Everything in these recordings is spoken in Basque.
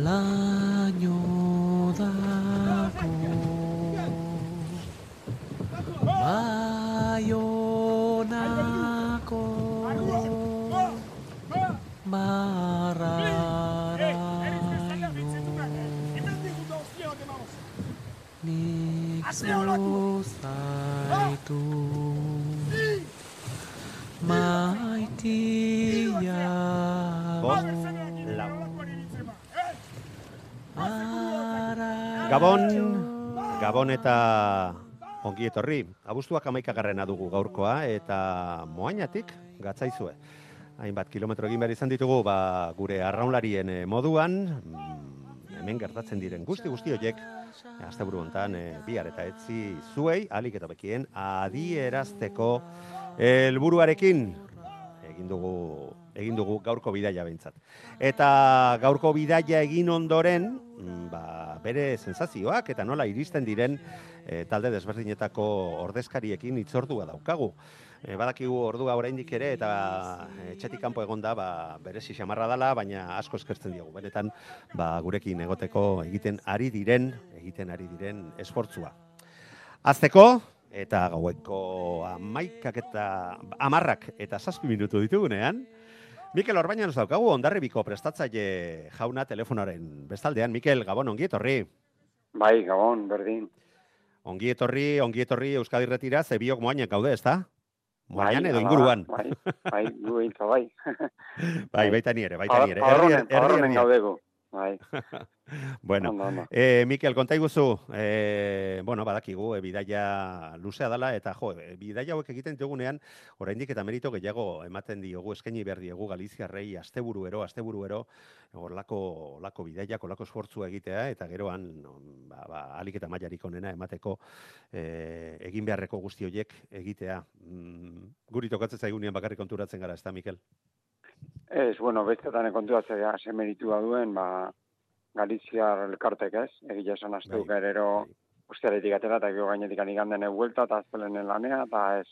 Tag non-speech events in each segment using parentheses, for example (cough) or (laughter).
Itxasoa laino Gabon, Gabon eta ongi etorri. Abuztuak amaikagarrena dugu gaurkoa eta moainatik gatzaizue. Hainbat kilometro egin behar izan ditugu ba, gure arraunlarien eh, moduan, mm, hemen gertatzen diren guzti guzti horiek, asteburu hontan e, bihar eta etzi zuei, alik eta bekien, adierazteko helburuarekin egin dugu egin dugu gaurko bidaia behintzat. Eta gaurko bidaia egin ondoren, mm, ba, bere sensazioak eta nola iristen diren e, talde desberdinetako ordezkariekin itzordua daukagu. E, badakigu ordua oraindik ere eta etxetik kanpo egonda ba berezi xamarra dala, baina asko eskertzen diogu. Benetan ba, gurekin egoteko egiten ari diren, egiten ari diren esfortzua. Azteko, eta gaueko amaikak eta amarrak eta zazpi minutu ditugunean, Mikel Orbainan daukagu ondarribiko prestatzaile jauna telefonoaren bestaldean. Mikel, Gabon, ongi etorri. Bai, Gabon, berdin. Ongi etorri, ongi etorri Euskadi retira, ze biok moainak gaude, ezta? Moaian Bai, edo hala, inguruan. Bai, bai, gu behintza, (laughs) bai. Bai, baita ni ere, baita ni ere. Erdian. gaudegu. Bai, (laughs) Bueno, ondo, ondo. Eh, Mikel, konta iguzu, eh, bueno, badakigu, e, bidaia luzea dela, eta jo, e, bidaia hauek egiten ditugunean, oraindik eta merito gehiago ematen diogu, eskaini behar diegu Galiziarrei, asteburuero, asteburuero, horlako, horlako bidaiak, horlako esfortzua egitea, eta geroan, ba, ba, alik eta mailarik onena emateko eh, egin beharreko guzti horiek egitea. Mm, guri tokatzen zaigunean bakarrik konturatzen gara, ez da, Mikel? Ez, bueno, bestetan konturatzea semeritua duen, ba, Galiziar elkartek ez, egia esan azteuk Bai, erero bai. ustearetik atera, eta gero gainetik aniganden buelta, eta azpelenen lanea, eta ez,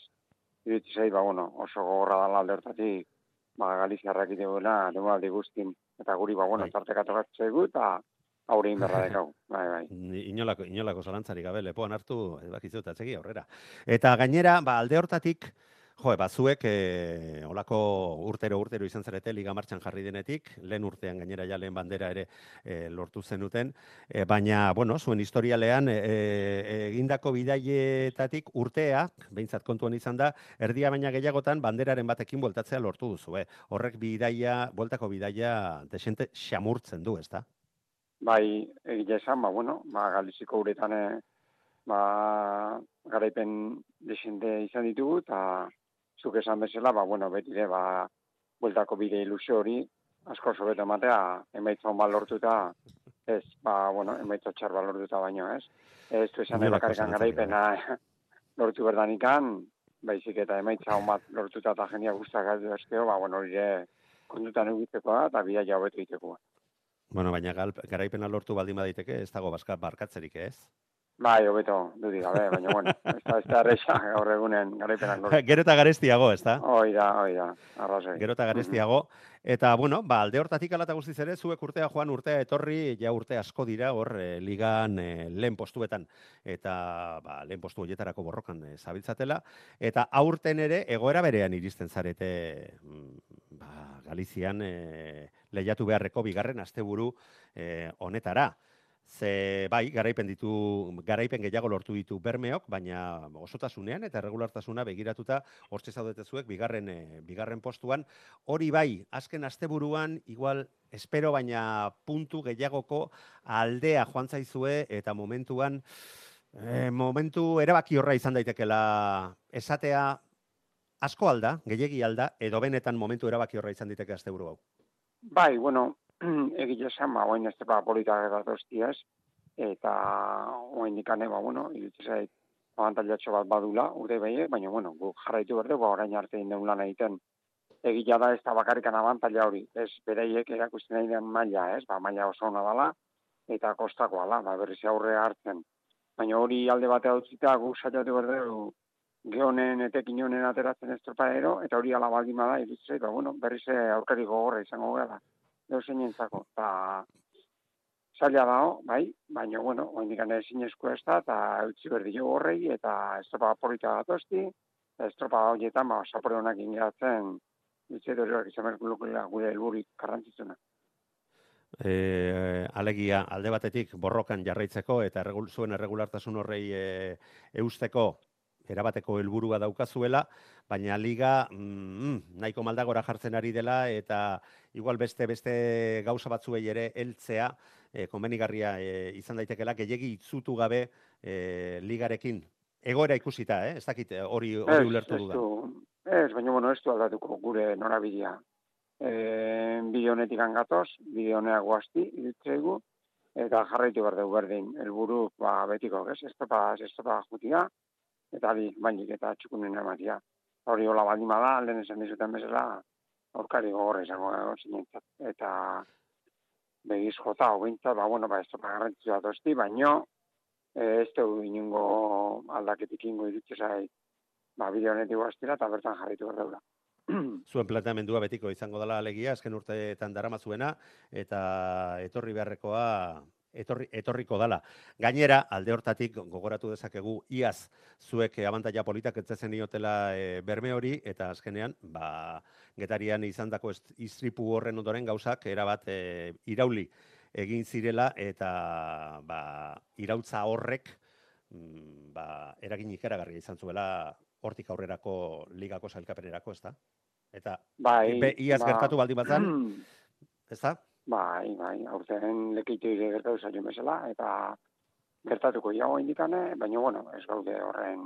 iritsi zei, ba, bueno, oso gogorra dala alde hortatik, ba, Galiziarrak ite duela, denboraldi guztin, eta guri, ba, bueno, Bai. tarteka tokatzea egu, eta aurrein berra dekau, (laughs) bai, bai. Inolako, inolako zalantzarik gabe lepoan hartu, bakizu eta aurrera. Eta gainera, ba, alde hortatik, jo, bazuek e, olako urtero urtero izan zarete liga martxan jarri denetik, lehen urtean gainera ja lehen bandera ere e, lortu zenuten, e, baina, bueno, zuen historialean e, e, egindako bidaietatik urteak, behintzat kontuan izan da, erdia baina gehiagotan banderaren batekin bueltatzea lortu duzu, eh? Horrek bidaia, bueltako bidaia desente xamurtzen du, ezta? Bai, egia esan, ba, bueno, ba, Galiziko uretan, eh, ba, garaipen desente izan ditugu, eta zuk esan bezala, ba, bueno, beti ere, ba, bueltako bide ilusio hori, asko sobeto ematea, emaitza hon lortuta, ez, ba, bueno, emaitza txar lortuta baino, ez? Ez du esan bakarrikan garaipena (laughs) lortu berdanikan, baizik eta emaitza hon bat lortuta eta jenia guztak galdu eskeo, ba, bueno, hori ere kontutan egiteko da, eta bidea hobetu egiteko. Bueno, baina garaipena lortu baldin badaiteke, ez dago barkatzerik, ez? Bai, hobeto, dudik gabe, baina, bueno, ez da, ez da erresa gaur egunen garaipenak (laughs) lortu. Gero eta garestiago, ez da? Hoi da, hoi da, arrazoi. Gero eta garestiago. Eta, bueno, ba, alde hortatik alata guztiz ere, zuek urtea joan urtea etorri, ja urte asko dira hor eh, ligan eh, lehen postuetan. Eta, ba, lehen postu horietarako borrokan eh, zabiltzatela. Eta aurten ere, egoera berean iristen zarete, mm, ba, Galizian eh, lehiatu beharreko bigarren asteburu eh, honetara. Ze bai, garaipen ditu, garaipen gehiago lortu ditu bermeok, baina osotasunean eta regulartasuna begiratuta hortze zaudete zuek bigarren eh, bigarren postuan. Hori bai, azken asteburuan igual espero baina puntu gehiagoko aldea joan zaizue eta momentuan eh, momentu erabaki horra izan daitekela esatea asko alda, gehiegi alda, edo benetan momentu erabaki horra izan daiteke asteburu hau. Bai, bueno, (clears throat) egile esan, ba, oain ez tepa polita datosti ez, eta oain dikane, ba, bueno, irutu zait, abantaliatxo bat badula, ure behi, baina, bueno, guk jarraitu berde, ba, orain arte indeun lan egiten, egila da ez da bakarrikan abantalia hori, ez bereiek erakusten nahi den maila, ez, ba, maila oso ona dala, eta kostakoa da, ba, berriz aurre hartzen. Baina hori alde batea utzita, guk saiatu berde, geonen etekin honen ateratzen ez eta hori ala baldin bada, irutzei, ba, bueno, berriz aurkari gogorra izango gara, deu zeinentzako, eta zaila dao, bai, baina, bueno, oindikan ezin esku ez da, eta utzi berdi jo horrei, eta estropa porita datosti, estropa horietan, ba, sapore honak ingiratzen, utzi edo horiak izan gure helburik garrantzitsuna. E, alegia, alde batetik borrokan jarraitzeko eta erregul, zuen erregulartasun horrei e, eusteko erabateko helburua daukazuela, baina liga mm, nahiko maldagora jartzen ari dela eta igual beste beste gauza batzuei ere heltzea e, konbenigarria e, izan daitekela gehiegi itzutu gabe e, ligarekin egoera ikusita, eh? ez dakit hori hori ulertu dudan. Ez, baina bueno, ez du aldatuko gure norabidea. E, bide honetik angatoz, bide honea guazti, idutzegu, eta jarraitu behar dugu berdin, elburu, ba, betiko, ez, ez topa, ez topa jutia, eta bi, bainik eta txukunen ematia. Hori hola baldima da, alden esan dizuten bezala, aurkari gogorra izango dago zinentzat. Eta begiz jota, hobintzat, ba, bueno, ba, ez topa garrantzua dozti, baino, ez du inungo aldaketik ingo irutzezai, ba, bideo honetik guaztira, eta bertan jarritu behar daura. (clears throat) Zuen planteamendua betiko izango dela alegia, azken urteetan darama zuena, eta etorri beharrekoa etorri, etorriko dala. Gainera, alde hortatik gogoratu dezakegu iaz zuek abantaia politak etzezen diotela e, berme hori, eta azkenean, ba, getarian izan dako istripu horren ondoren gauzak, erabat e, irauli egin zirela, eta ba, irautza horrek, mm, ba, eragin ikeragarria izan zuela hortik aurrerako ligako zailkapenerako, ez da? Eta bai, iaz ba, gertatu baldin batzan, ez da? Bai, bai, aurten lekeitu ere gertatu zailo mesela, eta gertatuko iago indikane, baina, bueno, ez gaude horren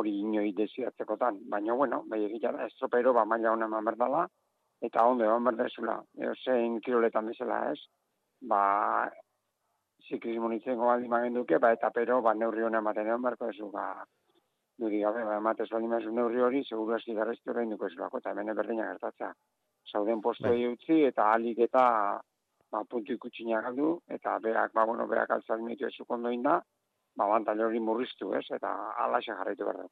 hori inoi desiatzekotan. Baina, bueno, bai egitea da, estropero, ba, maila hona eman berdala, eta ondo eman berdezula, eo zein kiroletan bezala ez, ba, ziklismo nintzen gobaldi magen duke, ba, eta pero, ba, neurri hona ematen egon berko ezu, ba, nuri gabe, ba, ematez bali mazu neurri hori, seguru hasi garrezti horrein duko ezulako, eta hemen berdina gertatzea. Zauden postu bai. utzi, eta alik eta ba, puntu ikutsinak galdu, eta berak, ba, bueno, berak altzak mitu ezuk ondoin da, ba, bantal hori murriztu, ez, eta alaxe jarraitu behar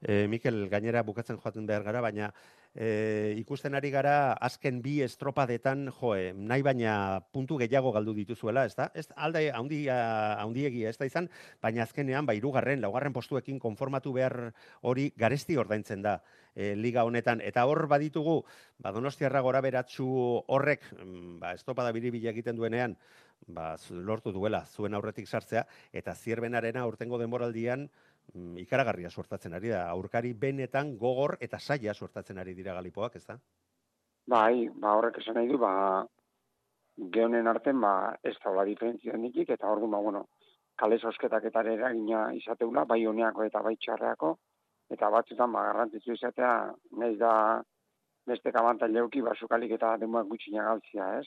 E, Mikel, gainera bukatzen joaten behar gara, baina e, ikusten ari gara azken bi estropadetan, jo, nahi baina puntu gehiago galdu dituzuela, ez da? Ez alda haundiegi ez da izan, baina azkenean, ba, irugarren, laugarren postuekin konformatu behar hori garesti ordaintzen da e, liga honetan. Eta hor baditugu, ba, donostiarra gora beratxu horrek, mm, ba, estopada biribila egiten duenean, ba, lortu duela zuen aurretik sartzea, eta zierbenarena urtengo denboraldian, ikaragarria sortatzen ari da. Aurkari benetan gogor eta saia sortatzen ari dira galipoak, ez da? Bai, ba horrek esan nahi du, ba, geonen arten, ba, ez da hola diferentzia nikik, eta hor ba, bueno, kale sosketak eta eragina izateula, bai honeako eta bai txarreako, eta batzutan, ba, garrantzitzu izatea, nahi da, beste kabantan leuki, ba, sukalik eta denboak gutxina galtzia, ez?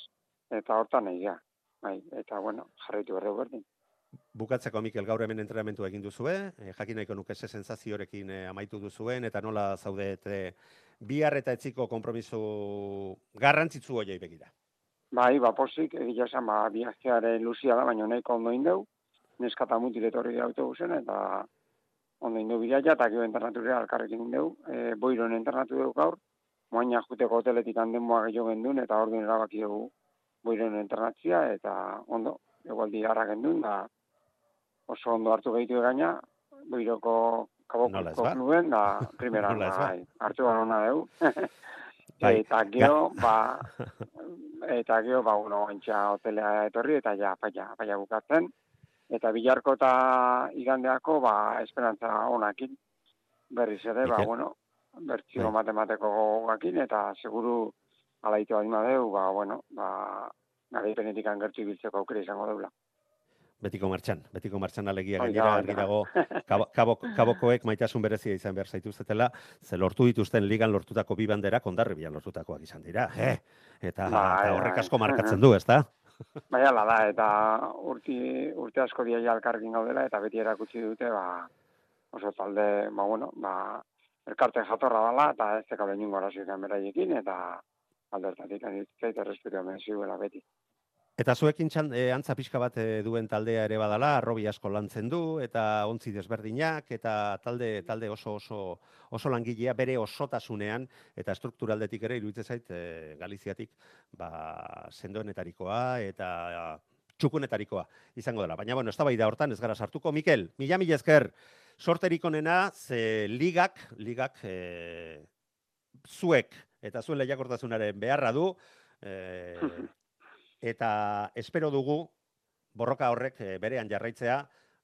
Eta hortan nahi da, bai, eta, bueno, jarraitu berreu berdin. Bukatzeko Mikel gaur hemen entrenamentu egin duzue, e, jakin nahiko nuke ze sensaziorekin e, amaitu duzuen eta nola zaudete bihar eta etziko konpromiso garrantzitsu hoiei begira. Bai, ba posik, egia esan ba biajeare luzia da, baina nahiko ondo indeu. Neskata mutil etorri autobusen eta ondo indeu bidaia eta gero internatura alkarrekin indeu. E, boiron internatu dugu gaur. Moaina juteko hoteletik handen moa gehiago gendun eta orduan erabaki dugu boiron internatzia eta ondo, egualdi harra gendun da oso ondo hartu gehitu gaina, boiroko kaboko nuen, da, (laughs) primera, (laughs) bai, hartu gara hona deu. bai. eta gero, ba, eta gero, ba, uno, entxa hotelea etorri, eta ja, paia, paia bukatzen. Eta bilarko eta igandeako, ba, esperantza honakin, berriz ere, ba, bueno, bertzio bai. matemateko gogakin, eta seguru alaitu adima deu, ba, bueno, ba, garaipenetik angertu ibiltzeko aukera izango deula. Betiko martxan, betiko martxan alegia gainera argi da. dago (laughs) kabo, kabo, kabokoek maitasun berezia izan behar zaituztetela, ze lortu dituzten ligan lortutako bi banderak ondarribian lortutakoak izan dira. Eh? Eta, Bai, eta horrek bai. asko markatzen du, ezta? Bai, ala da, eta urti, urte asko dia ja elkarrekin gaudela, eta beti erakutsi dute, ba, oso talde, ba, bueno, ba, elkarte jatorra dela, eta ez teka behin arazoetan beraiekin, eta aldertatik, zait errespetu hemen ziuela beti. Eta zuekin txan, e, antza pixka bat e, duen taldea ere badala, arrobi asko lantzen du, eta ontzi desberdinak, eta talde, talde oso oso oso langilea bere osotasunean, eta strukturaldetik ere iruditzen zait e, Galiziatik ba, sendoenetarikoa eta txukunetarikoa izango dela. Baina, bueno, ez da hortan ez gara sartuko. Mikel, mila mila esker, sorterik onena, ze ligak, ligak e, zuek eta zuen lehiakortasunaren beharra du, e, (laughs) eta espero dugu borroka horrek eh, berean jarraitzea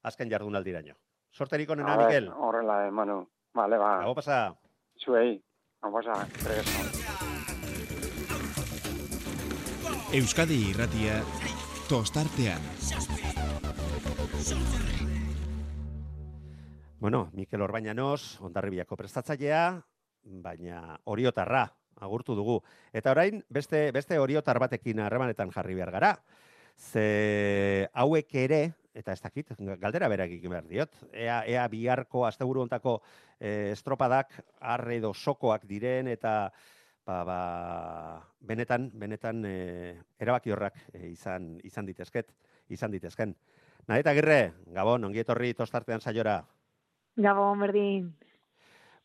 azken jardunaldiraino. Sorterik onena, Mikel. Horrela, eh, Manu. Vale, ba, Gau pasa. zuei, hau pasa. Euskadi irratia tostartean. Bueno, Mikel Orbañanos, ondarribiako prestatzailea, baina oriotarra agurtu dugu. Eta orain, beste, beste oriotar batekin harremanetan jarri behar gara. Ze hauek ere, eta ez dakit, galdera berak egin behar diot, ea, ea biharko, asteburu hontako eh, estropadak arre edo sokoak diren, eta ba, ba, benetan, benetan eh, erabaki horrak eh, izan, izan ditezket, izan ditezken. Nadeta Agirre, Gabon, ongi etorri tostartean saiora. Gabon, berdin.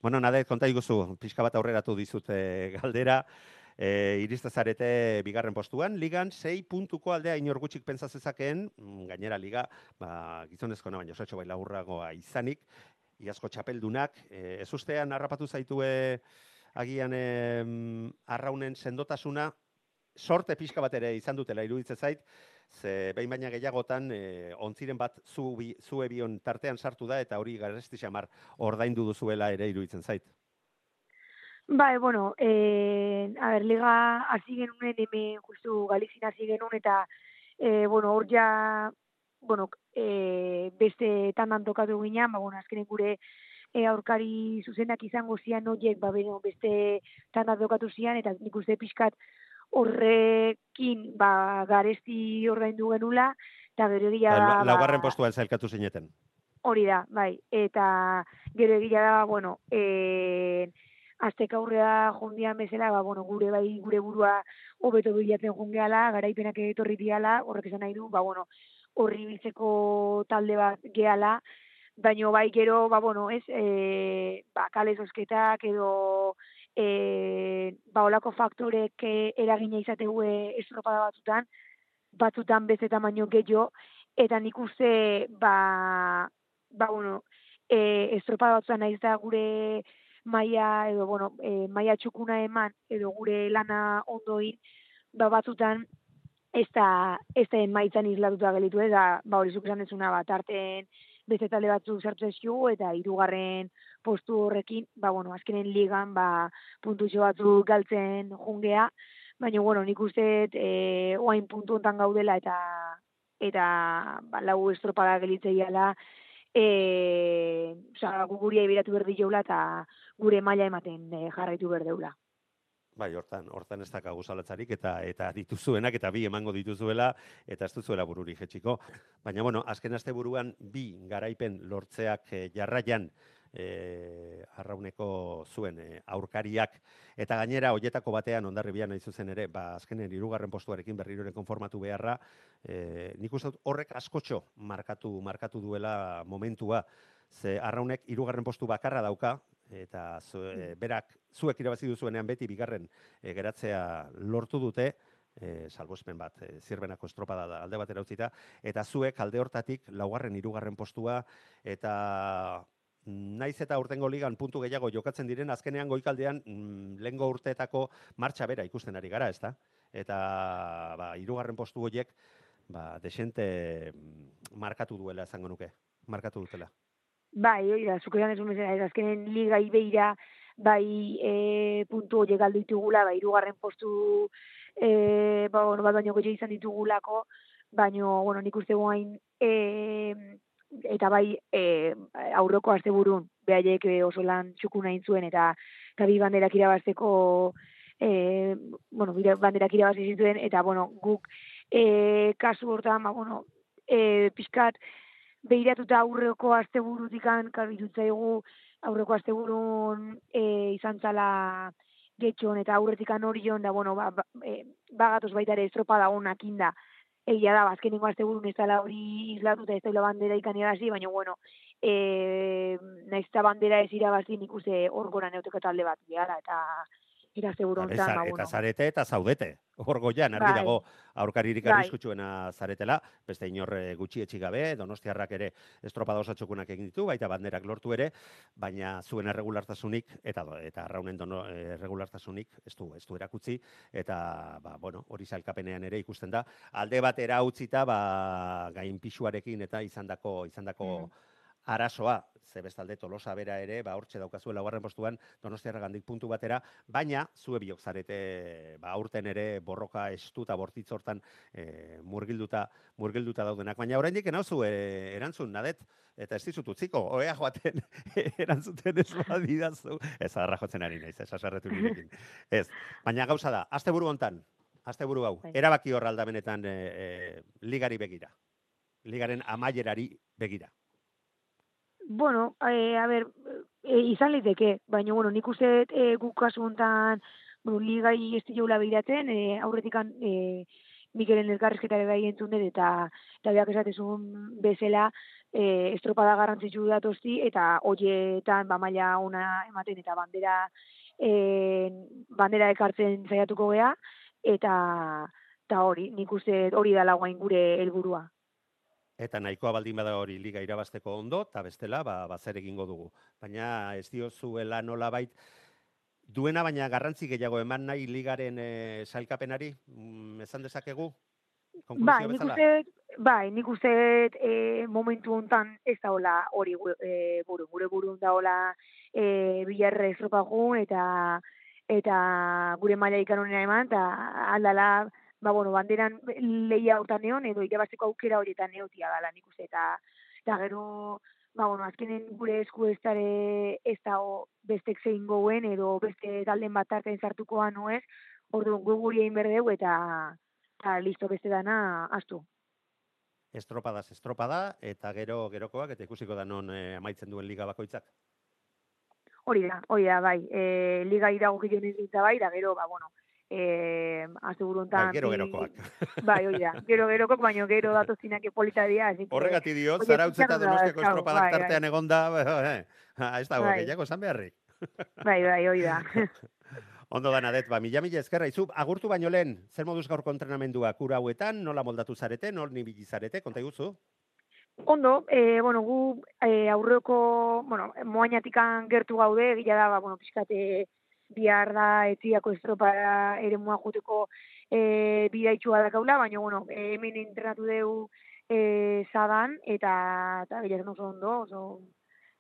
Bueno, Nadet, konta iguzu, pixka bat aurreratu dizut eh, galdera, e, iriste zarete bigarren postuan, ligan 6 puntuko aldea inor gutxik pentsa zezakeen, mm, gainera liga, ba, gizonezko baina osatxo bai laburragoa izanik, iazko txapeldunak, e, ez ustean harrapatu zaitue agian em, arraunen sendotasuna, sorte pixka bat ere izan dutela iruditzen zait, ze behin baina gehiagotan e, ontziren bat zu, bi, zu ebion tartean sartu da eta hori garesti xamar ordaindu duzuela ere iruditzen zait. Bai, bueno, eh, a ber, liga hasi genuen hemen justu Galizin hasi genuen eta eh, bueno, hor ja bueno, eh, beste tandan tokatu ginen, ba, bueno, azkenen gure e, aurkari zuzenak izango zian horiek, ba, beno, beste tandan tokatu zian, eta nik uste pixkat horrekin, ba, garesti ordaindu genula, eta gero egia da, La- laugarren ba, postuan zailkatu zineten. Hori da, bai. Eta gero egia da, bueno, e, aztek aurrea jondian bezala, ba, bueno, gure bai gure burua hobeto bilatzen jongeala, garaipenak etorri diala, horrek esan nahi du, ba, bueno, horri biltzeko talde bat gehala, baino bai gero, ba, bueno, ez, e, ba, kale edo e, ba, olako faktorek e, eragina izategue estropada batzutan, batzutan bezetan baino gehiago, eta nik uste, ba, ba, bueno, e, estropada batzutan naiz da gure maia, edo, bueno, e, maia txukuna eman, edo gure lana ondoin, ba, batzutan, ez da, ez da emaitzan islatuta gelitu, ez da, ba, hori zuk esan dezuna, bat arten beste talde batzuk sartu zizkigu, eta hirugarren postu horrekin, ba, bueno, azkenen ligan, ba, puntutxo batzuk galtzen jungea, baina, bueno, nik uste, e, oain puntu hontan gaudela, eta eta ba, lau estropada gelitzeiala, e, oza, gu guri biratu berdi joula eta gure maila ematen e, jarraitu berdeula. Bai, hortan, hortan ez dakagu zalatzarik eta eta dituzuenak eta bi emango dituzuela eta ez duzuela bururi jetxiko. Baina, bueno, azken aste buruan bi garaipen lortzeak eh, jarraian eh, arrauneko zuen eh, aurkariak eta gainera hoietako batean ondarribian nahi zuzen ere, ba azkenen hirugarren postuarekin berriro ere konformatu beharra, eh, nik uste dut horrek askotxo markatu markatu duela momentua. Ze arraunek hirugarren postu bakarra dauka eta zu, e, berak zuek irabazi duzuenean beti bigarren e, geratzea lortu dute, e, salbospen bat, e, zirbenako estropada da alde batera utzita, eta zuek alde hortatik laugarren hirugarren postua eta naiz eta urtengo ligan puntu gehiago jokatzen diren azkenean goikaldean mm, lehengo urteetako martxa bera ikusten ari gara, ezta? Eta ba hirugarren postu horiek ba desente mm, markatu duela esango nuke, markatu dutela. Bai, hori da, zuko esan ez ez azkenen liga ibeira, bai e, puntu horiek galdu ditugula, bai irugarren postu e, ba, bueno, bat baino gehiago izan ditugulako, baino, bueno, nik uste guain, e, eta bai, e, aurroko asteburun behaiek oso lan txukuna zuen, eta, eta bi banderak irabazteko, e, bueno, bire- banderak irabazi zituen, eta, bueno, guk e, kasu hortan, ba, bueno, e, pixkat, behiratuta aurreko asteburutikan, kabirutzaigu, aurreko asteburun e, izan zala getxon eta aurretikan horion, da, bueno, ba, ba, e, bagatoz baita ere estropada honak inda, egia da, ba, azkenengo asteburun ez dela hori islatuta ez dela bandera ikan irabazi, baina, bueno, e, naiz eta bandera ez irabazi nik uste hor gora neuteko talde bat, gehala, eta Eta, honetan, ba, eta zarete eta zaudete. Hor goian, argi Bai. dago aurkaririk Bai. arriskutsuena zaretela, beste inorre gutxi etxi gabe, donostiarrak ere estropada osatxokunak egin ditu, baita banderak lortu ere, baina zuen erregulartasunik, eta eta arraunen dono, erregulartasunik ez du, ez du erakutzi, eta, ba, bueno, hori zailkapenean ere ikusten da, alde batera utzita, ba, gain pixuarekin eta izandako, izandako Mm. Arazoa, ze bestalde Tolosa bera ere, ba hortxe daukazue laugarren postuan Donostiarra gandik puntu batera, baina zue biok zarete ba aurten ere borroka estu eta bortitz hortan e, murgilduta murgilduta daudenak, baina oraindik enauzu e, erantzun nadet eta ez dizut utziko, oea joaten (laughs) erantzuten ez badidazu. Ez adarra jotzen ari naiz, ez asarretu nirekin. (laughs) Ez, baina gauza da, asteburu hontan, asteburu hau, Bai. erabaki hor aldamenetan e, e, ligari begira. Ligaren amaierari begira. Bueno, eh, a ber, eh, izan liteke, baina, bueno, nik uste eh, guk kasu honetan, bueno, ligai ez diola behiraten, eh, aurretikan eh, Mikelen elkarrizketare bai entzun dut, eta, eta beak esatezun bezala, eh, estropada garrantzitsu datosti, eta hoietan, ba, maila ona ematen, eta bandera, eh, bandera ekartzen saiatuko gea, eta, eta hori, nik uste hori dela guain gure helburua. Eta nahikoa baldin bada hori liga irabazteko ondo, eta bestela, ba, ba zer egingo dugu. Baina ez diozuela nolabait, duena baina garrantzi gehiago eman nahi ligaren e, sailkapenari, mm, esan dezakegu? Bai, nik uste, bai, nik uste e, momentu hontan ez da hola hori e, buru, gure burun da hola e, bilarre eta eta gure maila ikan honena eman, eta aldala, ba, bueno, banderan lehia hortan neon, edo irabazteko aukera horietan neotia dala, nik uste, eta, eta gero, ba, bueno, azkenen gure esku ez dare ez dago bestek zein gouen, edo beste talden bat tarten sartukoa noez, orduan gu guri egin berdeu, eta, eta listo beste dana astu. Estropadaz estropada, eta gero gerokoak, eta ikusiko da non e, amaitzen duen liga bakoitzak. Hori da, hori da, bai. E, liga iragokio nezintza bai, da gero, ba, bueno, e, asteburu hontan Bai, gero gerokoak. (laughs) Bai, hori da. Gero gerokok, baino gero datozinak polita dira, Horregati dio, Oie, zarautz eta donostiako estropadak bai, bai. tartean egonda, (laughs) eh, ez dago, Bai. gehiago esan beharrik. Bai, bai, hori da. (laughs) Ondo da nadet, ba, mila mila ezkerra izu, agurtu baino lehen, zer moduz gaurko entrenamendua kura hauetan, nola moldatu zarete, nol nibili zarete, konta iguzu? Ondo, e, bueno, gu e, aurreko, bueno, moainatikan gertu gaude, gila da, ba, bueno, pixkate bihar da etziako estropa ere mua juteko e, bidaitxua dakaula, baina, bueno, e, hemen entrenatu dugu e, zadan, eta, eta gila oso ondo, oso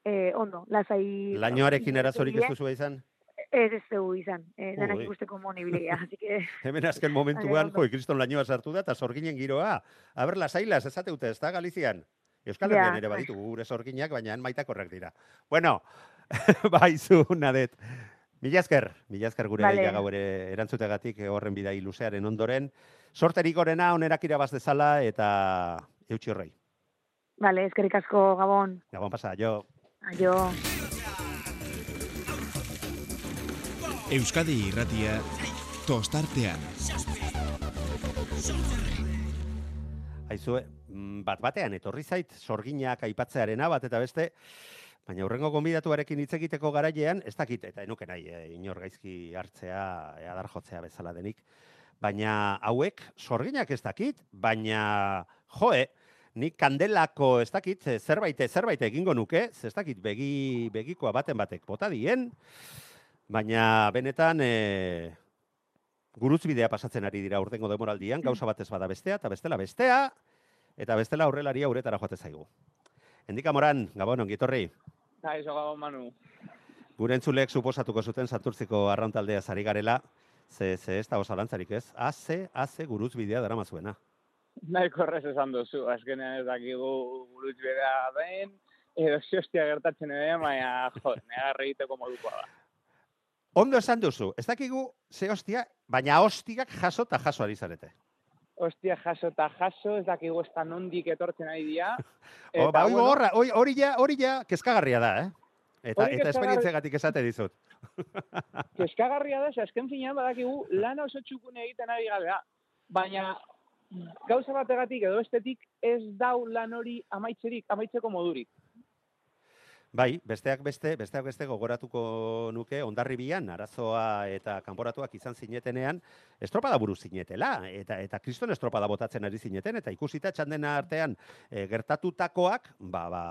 e, ondo, lasai... Lainoarekin arazorik ez duzu izan? Ez ez dugu izan, e, denak ikusteko monibilia, (laughs) así que... Hemen azken (laughs) momentuan, Baina, ondo. jo, kriston lainoa sartu da, eta sorginen giroa. Aber, lasailas, esate dute, ez da, Galizian? Euskal Herrian ere bai. baditu gure sorginak, baina han maitakorrak dira. Bueno, (laughs) baizu, nadet. Mila esker, mila esker gure Vale. gau ere erantzutegatik horren bidai luzearen ondoren. Sorterik gorena, onerak irabaz dezala, eta eutxi horrei. Vale, eskerrik asko, Gabon. Gabon pasa, jo. Aio. Euskadi irratia tostartean. Aizue, mm, bat batean etorri zait sorginak aipatzearena bat eta beste, baina hurrengo gonbidatuarekin hitz egiteko garailean, ez dakit, eta enuke nahi, e, inor gaizki hartzea, e, adar jotzea bezala denik, baina hauek sorginak ez dakit, baina joe, nik kandelako ez dakit, e, zerbait, zerbait egingo nuke, ez dakit, begi, begikoa baten batek bota dien, baina benetan, e, guruzbidea pasatzen ari dira urtengo demoraldian, gauza batez bada bestea, eta bestela bestea, eta bestela aurrelaria uretara joate zaigu. Endika moran, gabon, ongitorri, Eso gabon Manu. gure entzulek suposatuko zuten santurtziko arrauntaldea zari garela, ze, ze ez dago zalantzarik ez, haze, haze guruzbidea dara mazuena. nahiko errez esan duzu, azkenean ez dakigu burutz bera den, edo ziostia gertatzen ere, baina, jo, negarra egiteko modukoa da. Ondo esan duzu, ez dakigu ze hostia, baina hostiak jaso eta jaso ari zarete. Ostia, jaso eta jaso, ez dakigu ez nondik etortzen ari dira. (laughs) O, ba, hori bueno, gogorra, hori, ja, hori ja, kezkagarria da, eh? Eta, eta kezkagarri- esperientziagatik esate dizut. (laughs) Keskagarria da, azken finean badakigu lan oso txukun egiten ari gara. Baina gauza bategatik edo bestetik ez dau lan hori amaitzerik, amaitzeko modurik. Bai, besteak beste, besteak beste gogoratuko nuke ondarribian arazoa eta kanporatuak izan zinetenean estropada buru zinetela eta eta kriston estropada botatzen ari zineten eta ikusita txandena artean e, gertatutakoak ba ba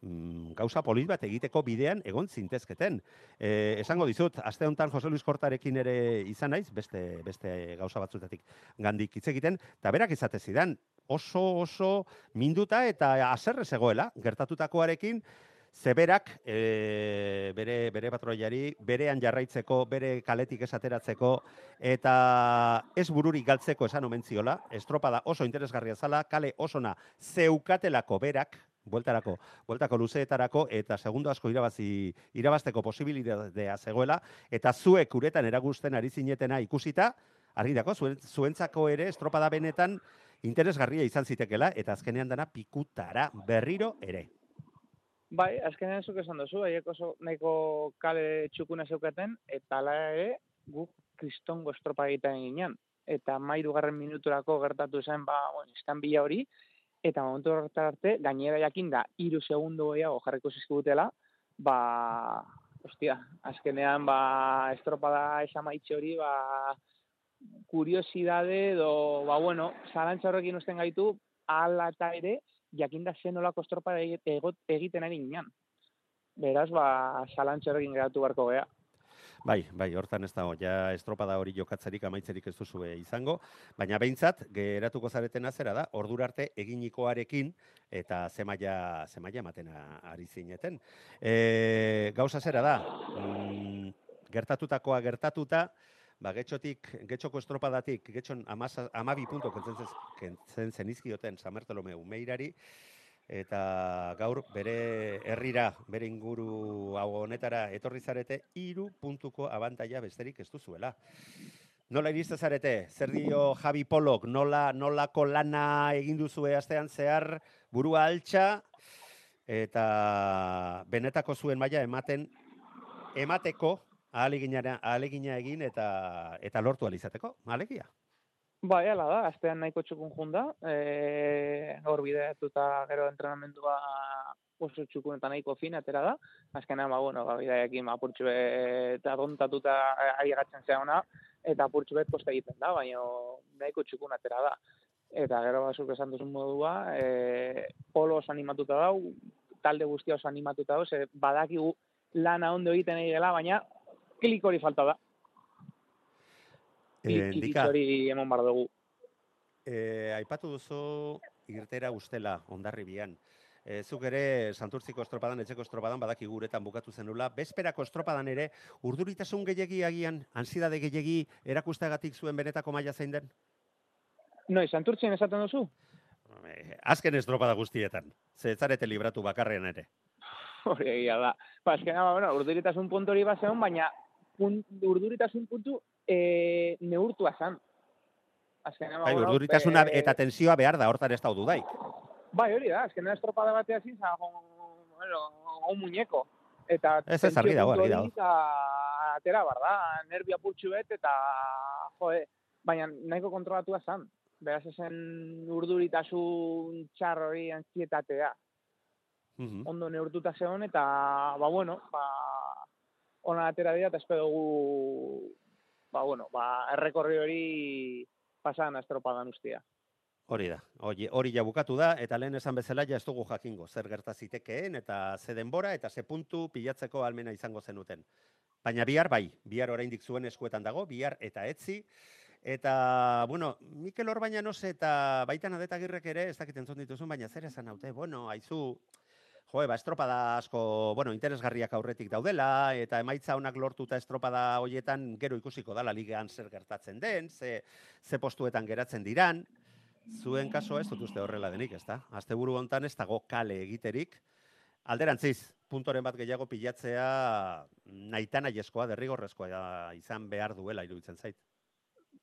mm, gauza polit bat egiteko bidean egon zintezketen. E, esango dizut, aste honetan Jose Luis Kortarekin ere izan naiz, beste, beste gauza batzutatik gandik hitz egiten, eta berak izate zidan, oso oso minduta eta haserre zegoela gertatutakoarekin, zeberak e, bere, bere patroiari, berean jarraitzeko, bere kaletik esateratzeko, eta ez bururik galtzeko esan omen ziola, estropada oso interesgarria zala, kale osona zeukatelako berak, bueltarako, bueltako luzeetarako, eta segundo asko irabazi, irabazteko posibilitatea zegoela, eta zuek uretan eragusten ari zinetena ikusita, argi dako, zuen, zuentzako ere estropada benetan interesgarria izan zitekela, eta azkenean dana pikutara berriro ere. Bai, azkenean zuk esan duzu, haiek oso nahiko kale txukuna zeukaten, eta ala ere guk kristongo estropa egiten ginen. Eta mairu garren minuturako gertatu zen, ba, bueno, iskan bila hori, eta momentu horretar arte, gainera jakin da, iru segundo gehiago jarriko zizkibutela, ba, ostia, azkenean, ba, estropada esamaitxe hori, ba, kuriosidade edo, ba, bueno, zalantza horrekin usten gaitu, ala eta ere, jakinda zen egi- egot- egiten ari ginen. Beraz, ba, horrekin geratu beharko gea. Bai, bai, hortan ez dago, ja estropada hori jokatzerik amaitzerik ez duzue izango, baina behintzat, geratuko zaretena zera da, ordura arte eginikoarekin eta zemaia, zemaia matena ari zineten. E, gauza zera da, mm, gertatutakoa gertatuta, ba, getxotik, getxoko estropadatik, getxon amasa, amabi punto kentzen, kentzen zenizkioten San Bartolomeu meirari, eta gaur bere herrira, bere inguru hau honetara etorri zarete, hiru puntuko abantaia besterik ez duzuela. Nola iriste zarete? Zer dio Javi Polok? Nola, nolako lana egin duzue astean zehar burua altxa eta benetako zuen maila ematen emateko ahalegina, ahalegina egin eta eta lortu alizateko, alegia. Bai, ala da, astean nahiko txukun junda, e, gaur bideatuta gero entrenamendua oso txukun eta nahiko fin atera da. Azkenean, ba, bueno, ba, bideakin apurtxu bet adontatuta ari gatzen zehauna, eta apurtxu bet kosta egiten da, baina nahiko txukun atera da. Eta gero basuk esan duzun modua, e, polo oso animatuta dau, talde guztia oso animatuta dau, ze badakigu lana ondo egiten ari baina klik hori falta da. Eh, Iritzi Ndika, hori emon bar dugu. eh, aipatu duzu irtera ustela ondarribian. E, zuk ere Santurtziko estropadan, etxeko estropadan badaki guretan bukatu zenula. Bezperako estropadan ere urduritasun gehiegi agian, ansiedade gehiegi erakusteagatik zuen benetako maila zein den? Noi, santurtzien esaten duzu? E, azken estropada guztietan. Ze ez zarete libratu bakarrean ere. (laughs) Hori egia da. Ba, azkena, ba, bueno, urduritasun puntu hori bazeon, baina pun, urduritasun puntu e, neurtua zan. Azkena, ba, Bai, urduritasuna eh, eta tensioa behar da, hortan ez da dudaik. Bai, hori da, azkena estropada batea zin, zan, bueno, un muñeko. Eta Ez, ez, argi dago, argi eta atera, bar da, nervia putxu bet, eta, jode, baina nahiko kontrolatua zan. Beraz, ezen urduritasun txar hori antzietatea. Mhm. ondo neurtuta zeon eta ba bueno, ba ona atera dira eta espero dugu ba bueno, ba errekorri hori pasan estropadan ustia. Hori da, hori, hori ja bukatu da, eta lehen esan bezala ja ez dugu jakingo, zer gerta zitekeen, eta ze denbora, eta ze puntu pilatzeko almena izango zenuten. Baina bihar bai, bihar oraindik zuen eskuetan dago, bihar eta etzi, eta, bueno, Mikel Orbañanos eta baitan adetagirrek ere, ez dakit entzun dituzun, baina zer esan haute, bueno, aizu, joe, ba, estropada asko, bueno, interesgarriak aurretik daudela, eta emaitza honak lortuta estropada hoietan gero ikusiko dala ligean zer gertatzen den, ze, ze postuetan geratzen diran, zuen kasua ez dut uste horrela denik, ezta? Asteburu hontan ez dago kale egiterik. Alderantziz, puntoren bat gehiago pilatzea nahitan aieskoa, derrigorrezkoa izan behar duela iruditzen zait.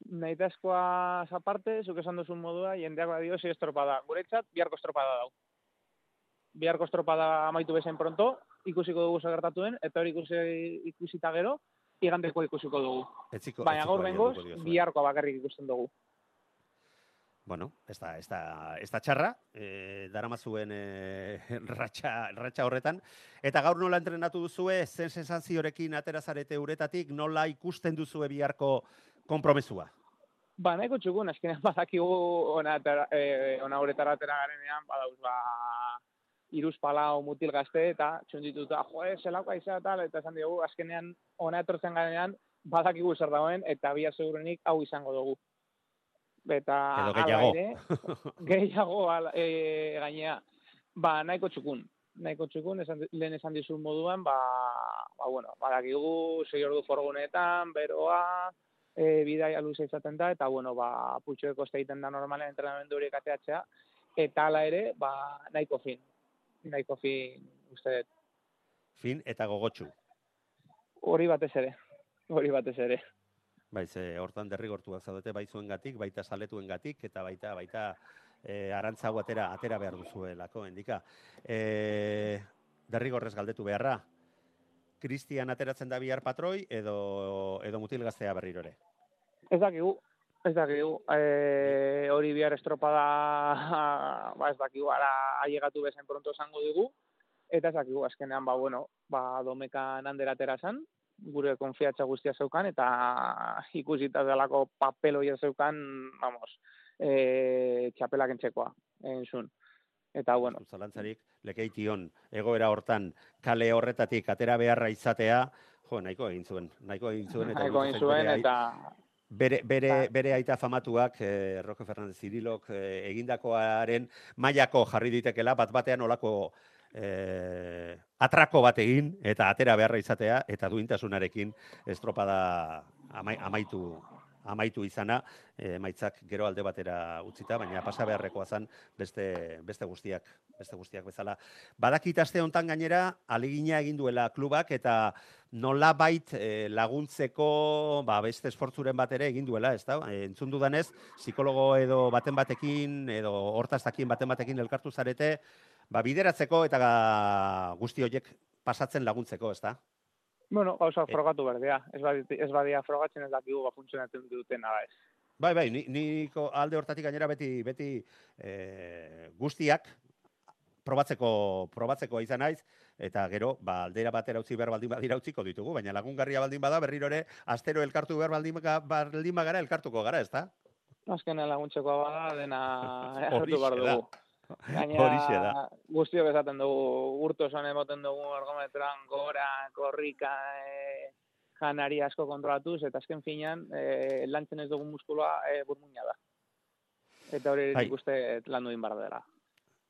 Nahitazkoa aparte, zuk esan duzun modua, jendeak badio zi estropada. Guretzat, biharko estropada dau. Biharko estropada amaitu bezain pronto, ikusiko dugu segertatuen, eta hori ikusi, ikusita gero, igandeko ikusiko dugu. Etziko, Baina gaur bengoz, biharkoa bakarrik ikusten dugu. Bueno, ez da, ez da, ez da txarra, e, daramazuen e, (laughs) ratxa, ratxa horretan. Eta gaur nola entrenatu duzue, zen sensaziorekin atera zarete uretatik, nola ikusten duzue biharko konpromesua? Ba, nahiko txukun, azkenean (laughs) badakigu ona, eh, ona horretara atera garenean, badauz, ba, iruz palau mutil gazte, eta txundituta, joe, zelako aizea tal, eta esan diogu, azkenean ona etortzen garenean, badakigu zer dagoen, eta bia segurenik hau izango dugu. Eta Edo gehiago. ere, (laughs) gehiago ala, e, gainea, ba, nahiko txukun. Nahiko txukun, esan, lehen esan dizun moduan, ba, ba bueno, badakigu, sei ordu forgunetan, beroa, e, bidaia luze izaten da, eta bueno, ba, putxoeko egiten da normalen entrenamendu horiek ateatzea, eta hala ere, ba, nahiko fin. Nahiko fin, uste dut. Fin eta gogotsu. Hori batez ere. Hori batez ere. Bai, ze hortan derrigortuak zaudete bai zuengatik, baita saletuengatik eta baita baita e, arantzago atera atera behar duzuelako endika. E, derrigorrez galdetu beharra. Kristian ateratzen da bihar patroi edo edo mutil gaztea berriro ere. Ez dakigu, ez dakigu, e, hori bihar estropada, (laughs) ba ez dakigu, ara ailegatu bezain pronto esango dugu, eta ez dakigu, azkenean, ba, bueno, ba, domekan handera zen, gure konfiatza guztia zeukan, eta ikusita delako papel hori zeukan, vamos, e, txapelak entzekoa, entzun. Eta, bueno, Zalantzarik lekeition egoera hortan kale horretatik atera beharra izatea, jo, nahiko egin zuen, nahiko egin zuen eta nahiko egin zuen, eta bere, bere, Ba. bere aita famatuak, eh, Roque Fernandez Zirilok eh, egindakoaren mailako jarri ditekela, bat batean olako eh, atrako bat egin, eta atera beharra izatea, eta duintasunarekin estropada amai, amaitu amaitu izana, eh, emaitzak gero alde batera utzita, baina pasa beharrekoa zen beste, beste guztiak, beste guztiak bezala. Badakit aste hontan gainera, alegina egin duela klubak, eta nolabait eh, laguntzeko ba, beste esfortzuren bat ere egin duela, ez da? Entzun dudanez, psikologo edo baten batekin, edo hortaztakien baten batekin elkartu zarete, ba, bideratzeko eta guzti horiek pasatzen laguntzeko, ez da? Bueno, gauza E- frogatu berdea. Ez, badi, ez badia frogatzen ez dakigu ba funtzionatzen duten ala ez. Bai, bai, ni, niko alde hortatik gainera beti beti e, guztiak probatzeko probatzeko izan naiz eta gero ba aldera batera utzi behar baldin badira utziko ditugu, baina lagungarria baldin bada berriro ere astero elkartu behar baldin, ga- baldin bagara elkartuko gara, ezta? Azkenean laguntzekoa bada dena (laughs) hartu behar da. Dugu. Horixe da. Gainera, guztiok esaten dugu, urto esan emoten dugu ergometran gora, korrika, e, janari asko kontrolatuz, eta azken finean, e, lantzen ez dugun muskuloa e, burmuina da. Eta hori Bai. nik uste landu egin behar dela.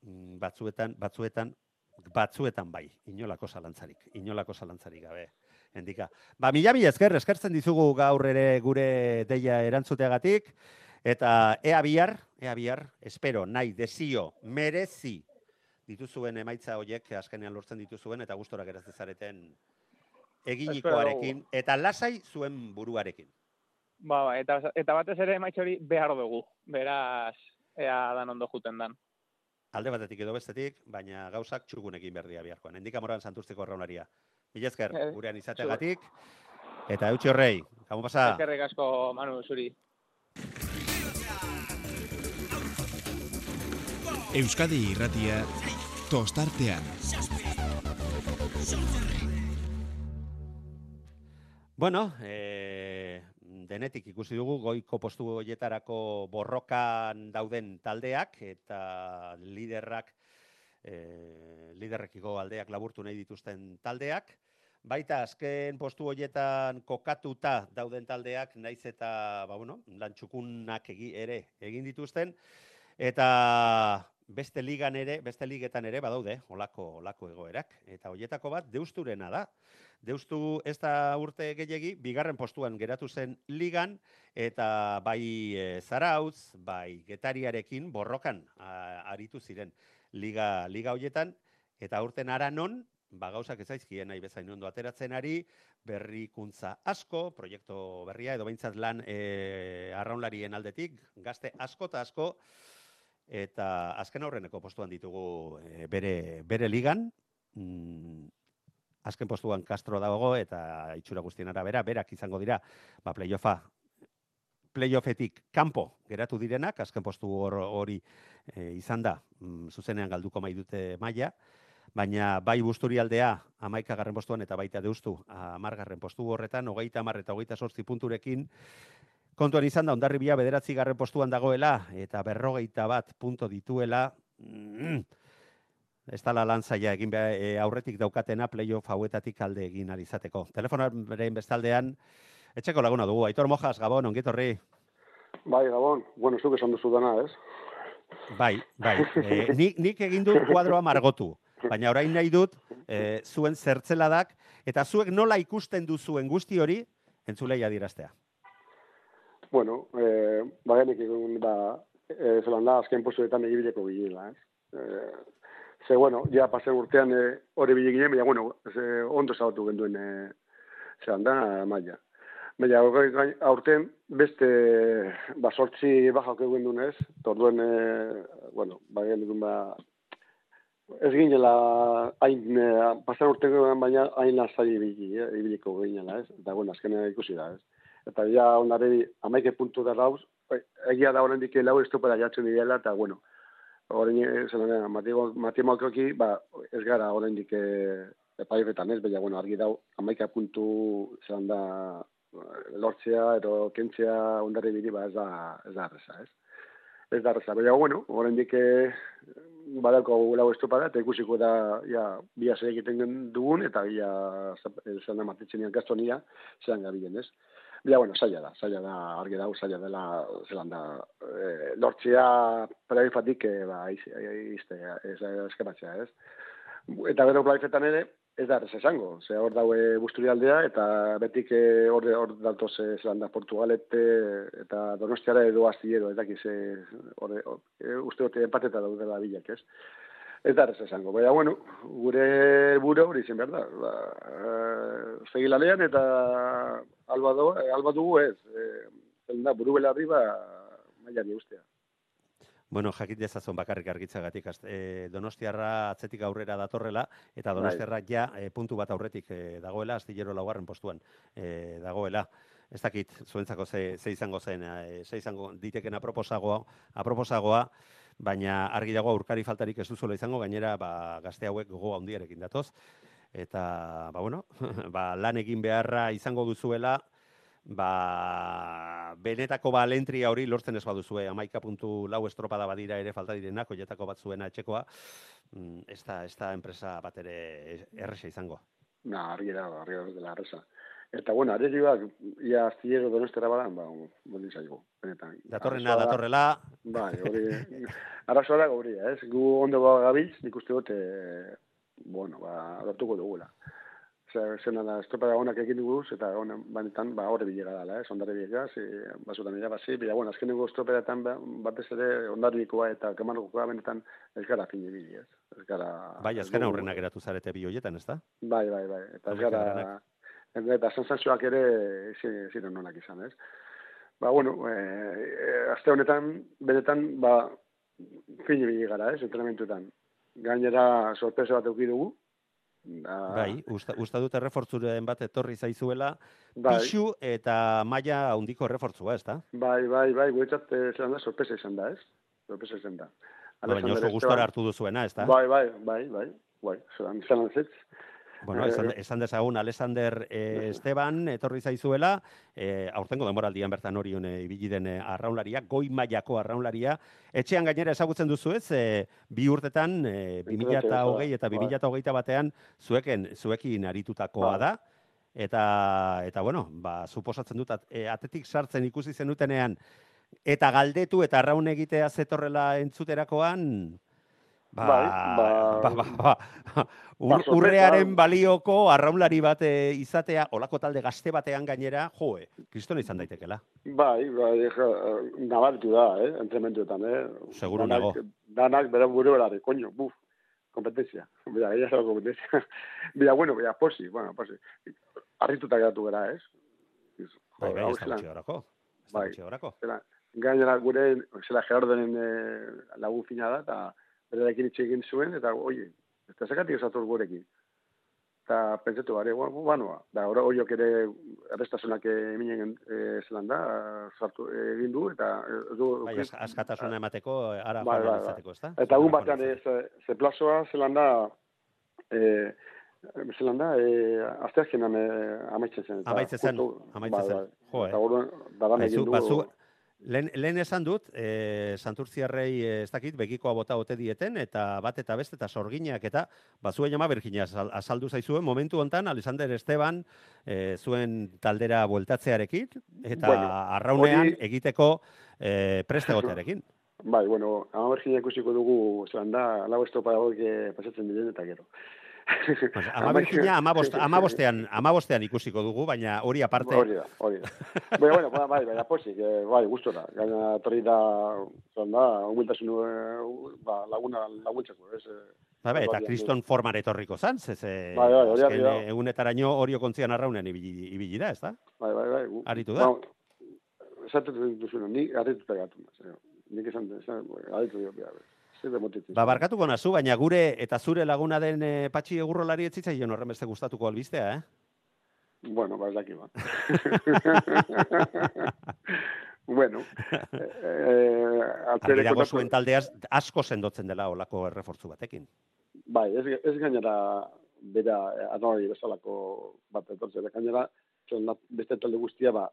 Mm, batzuetan, batzuetan, batzuetan bai, inolako zalantzarik, inolako zalantzarik gabe. Endika. Ba, mila mila esker, eskertzen dizugu gaur ere gure deia erantzuteagatik, eta ea bihar, ea bihar, espero, nahi, desio, merezi dituzuen emaitza horiek azkenean lortzen dituzuen, eta gustora geratzen zareten eginikoarekin, eta lasai zuen buruarekin. Ba, ba, eta, eta batez ere emaitza hori behar dugu. Beraz, ea dan ondo juten dan. Alde batetik edo bestetik, baina gauzak txukunekin berdia biharkoan. Endika moran santurtzeko arraunaria. Mila esker, Eh, gurean izateagatik. Eta eutxi horrei, gabon pasa. Eskerrik asko, Manu, zuri. Euskadi irratia tostartean. Bueno, e, denetik ikusi dugu goiko postu horietarako borrokan dauden taldeak eta liderrak e, liderrekiko aldeak laburtu nahi dituzten taldeak. Baita azken postu horietan kokatuta dauden taldeak naiz eta ba, bueno, lan txukunak egi, ere egin dituzten eta beste ligan ere, beste ligetan ere badaude olako olako egoerak eta hoietako bat Deusturena da. Deustu ez da urte gehiegi, bigarren postuan geratu zen ligan, eta bai e, Zarautz, bai Getariarekin borrokan a, aritu ziren liga, liga hoietan, eta urten ara non, ba gauzak ez zaizkien nahi bezain ondo ateratzen ari, berrikuntza asko, proiektu berria, edo behintzat lan e, arraunlarien aldetik, gazte asko eta asko, eta azken aurreneko postuan ditugu e, bere, bere ligan, mm, azken postuan Castro dago eta itxura guztien arabera, berak izango dira, ba, playoffa playoffetik kanpo geratu direnak, azken postu hor- hori e, izan da, mm, zuzenean galduko mai dute maila, baina bai busturialdea amaikagarren postuan eta baita deustu amargarren postu horretan, hogeita amar eta hogeita sortzi punturekin, kontuan izan da, ondarri bila bederatzi garren postuan dagoela, eta berrogeita bat punto dituela, mm, ez dala lan zaila egin behar, e, aurretik daukatena playoff hauetatik alde egin alizateko. Telefonaren bestaldean, etxeko laguna dugu, Aitor Mojas, Gabon, ongetorri. Bai, Gabon, bueno, zuk esan duzu dana, ez? Bai, bai. E, nik, nik egin dut kuadroa margotu, baina orain nahi dut e, zuen zertzeladak, eta zuek nola ikusten duzuen guzti hori, entzulei adiraztea. Bueno, eh, bagenik egun da, eh, zelan da, azken postuetan egibileko bilela, ez? Eh, ze, bueno, ja pase urtean eh, hori bileginen, baina, bueno, ze, ondo zabatu genduen, eh, zelan da, maia. Baina, aurten, beste, ba, sortzi bajak egin duen ez, torduen, eh, bueno, bagenik ba, ez ginela hain, eh, pasan urtean baina hain ibili, eh, ibiliko ginela, ez? Eta, bueno, azkenean ikusi da, ez? Eta ja ondare amaike puntu da rauz, egia da oraindik lau estopera jatzen direla, eta, bueno, orain, zelan, matematikoki, ba, ez gara oraindik eh, epaiketan ez, baina, bueno, argi dau, amaika puntu zelan da, eh, lortzea, edo kentzea ondare biri, ba, ez da, ez da arreza, ez? Ez da arreza, baina, bueno, oraindik eh, badauko lau estopada, eta ikusiko da, ja, bia zer egiten dugun, eta ja, zelan da, matitzen gastonia, zelan gabilen, ez? Ja, bueno, zaila da, zaila da, argi dau, zaila dela, zelan da, e, lortzea plaifatik, e, ba, izte, ez, eskematzea, ez? Eta gero plaifetan ere, ez da, ez esango, ze hor daue busturialdea, eta betik hor, hor daltoz, zelan da, Portugalete, eta Donostiara edo astillero, ez dakiz, hor, e, uste dute empateta daudela bilak, ez? Ez da ez esango, baina, bueno, gure buru hori izan behar da. Ba, e, segi lanean eta alba, do, alba dugu ez. E, zen da, buru belarri ba, mailari ustea. Bueno, jakit dezazun bakarrik argitzagatik, e, Donostiarra atzetik aurrera datorrela, eta Donostiarra ja e, puntu bat aurretik e, dagoela, astillero laugarren postuan e, dagoela. Ez dakit, zuentzako ze, ze izango zen, e, ze izango diteken aproposagoa, aproposagoa, baina argi dago aurkari faltarik ez duzuela izango, gainera ba, gazte hauek gogo handiarekin datoz. Eta, ba, bueno, (laughs) ba, lan egin beharra izango duzuela, ba, benetako balentria hori lortzen ez baduzue, amaika puntu lau estropada badira ere falta direnak, oietako bat zuena etxekoa, mm, ez da, ez da enpresa bat ere erresa izango. Na, argi da, argi da dela arresa. Eta, bueno, aregi bat, ia astillero donostera badan, ba, boli zaigu, benetan. Datorrena, da- datorrela, Bai, hori, arazoa da gauri, ez? Gu ondo ba gabiltz, nik uste dut, e, bueno, ba, lortuko dugula. Zer, zena da, estropada honak egin duguz, eta honen, banetan, ba, horre bilega dala, ez? Ondare bilega, zi, basutan irabazi, bila, bueno, azkeneko estropadatan, ba, batez ere, ondarrikoa eta kamarrokoa benetan, ez gara fin ez? Ez gara... bai, azken dugu- aurrena geratu zarete bi hoietan, ez da? Bai, bai, bai. Eta ez gara... Eta sensazioak ere zi- ziren onak izan, ez? Ba, bueno, e, aste honetan, benetan, ba, fin ibili gara, ez, entrenamentuetan. Gainera, sorpresa bat eduki dugu. Da, Bai, usta, usta dut errefortzuren bat etorri zaizuela, bai, pixu eta maila handiko errefortzua, ez da? bai, bai, bai, guretzat, eh, zelan da, sorpresa izan da, ez? Sorpresa izan da. Baina Alexander oso gustora hartu duzuena, ez da? Bai, bai, bai, bai, bai, zelan, zelan zetz. Bueno, esan, esan dezagun Alexander eh, Esteban etorri zaizuela, eh, aurtengo denboraldian bertan hori hone ibili den eh, arraunlaria, goi mailako arraunlaria. Etxean gainera ezagutzen duzu ez, eh, bi urtetan, eh, 2020 eta Bai. 2021 batean, zueken, zuekin aritutakoa Bai. da. Eta, eta bueno, ba, suposatzen dut, at- eh, atetik sartzen ikusi zenutenean, eta galdetu eta arraun egitea zetorrela entzuterakoan, Ba, Bai, ba, ba- ba, ba, Ur, Ba, sorpresa. urrearen balioko arraunlari bat eh, izatea, olako talde gazte batean gainera, joe, kristona izan daitekela. Bai, bai, ja, nabaritu da, eh, entrementuetan, eh. Seguru Danak- nago. Danak bere gure berare, coño, buf, kompetentzia. Bida, ella zara kompetentzia. (laughs) Bida, bueno, bida, posi, bueno, posi. Arrituta geratu gara, ez? Bai, bai, Hau ez da gutxi horako. Ez da Bai. gutxi horako. gainera gure, zela Gerardonen eh, lagun fina da, eta berarekin hitz egin zuen, eta, oie, ez da zekatik esatur gurekin. Eta pentsatu bare, bueno, banoa. Da, ora horiok ere errestasunak eminen e, zelan da, sartu egin du, eta ez du... Bai, ask- askatasuna emateko, eh, ara izateko, ez da? Eta egun Ara batean, joan e, ze, plazoa, zelan da, e, zelan da, e, asteazkenan e, amaitzen zen. eta Amaitzen zen, amaitzen bai, zen. bai. Jo, eh. Eta daran Baizu, egin du... bazu, lehen, lehen esan dut, e, santurtziarrei e, ez dakit, begikoa bota ote dieten, eta bat eta beste, eta sorginak, eta bazuen jama Virginia azal- azaldu zaizuen, momentu hontan Alexander Esteban e, zuen taldera bueltatzearekin, eta Bueno, arraunean hori- egiteko e, prestegotearekin. Bai, bueno, ama bergina ikusiko dugu, zelan da, lau eh, pasatzen diren eta gero. Pues, (laughs) ama Virginia, ama, bost, ama, bostean, ama ikusiko dugu, baina hori aparte, Hori da, hori da. Bai, bueno, bai, bai, bai, posik, eh, bai, gustora. Gaina torri da, zelan da, humiltasun eh, ba, laguna laguntzeko, ez? eh, Bai, bai, eta Bai, kriston forman etorriko zan, ze, ze Bai, bai, hori azken, da. eh, egunetaraino hori kontzian arraunean ibili, ibili da, ez da? Bai, bai, bai. Aritu da. Ba, Esaten duzuna, ni harrituta gatu. Nik esan, esan dio, bia, zer demotitzen. Ba, barkatuko nazu, baina gure eta zure laguna den e, patxi egurrolari ez zitzaion horren beste gustatuko albistea, eh? Bueno, ba, ez daki ba. (laughs) bueno, eh, eh, kontatu- zuen taldeaz asko sendotzen dela olako errefortzu batekin. Bai, ez, ez gainera bera anori bezalako bat etortzen, gainera beste talde guztia ba,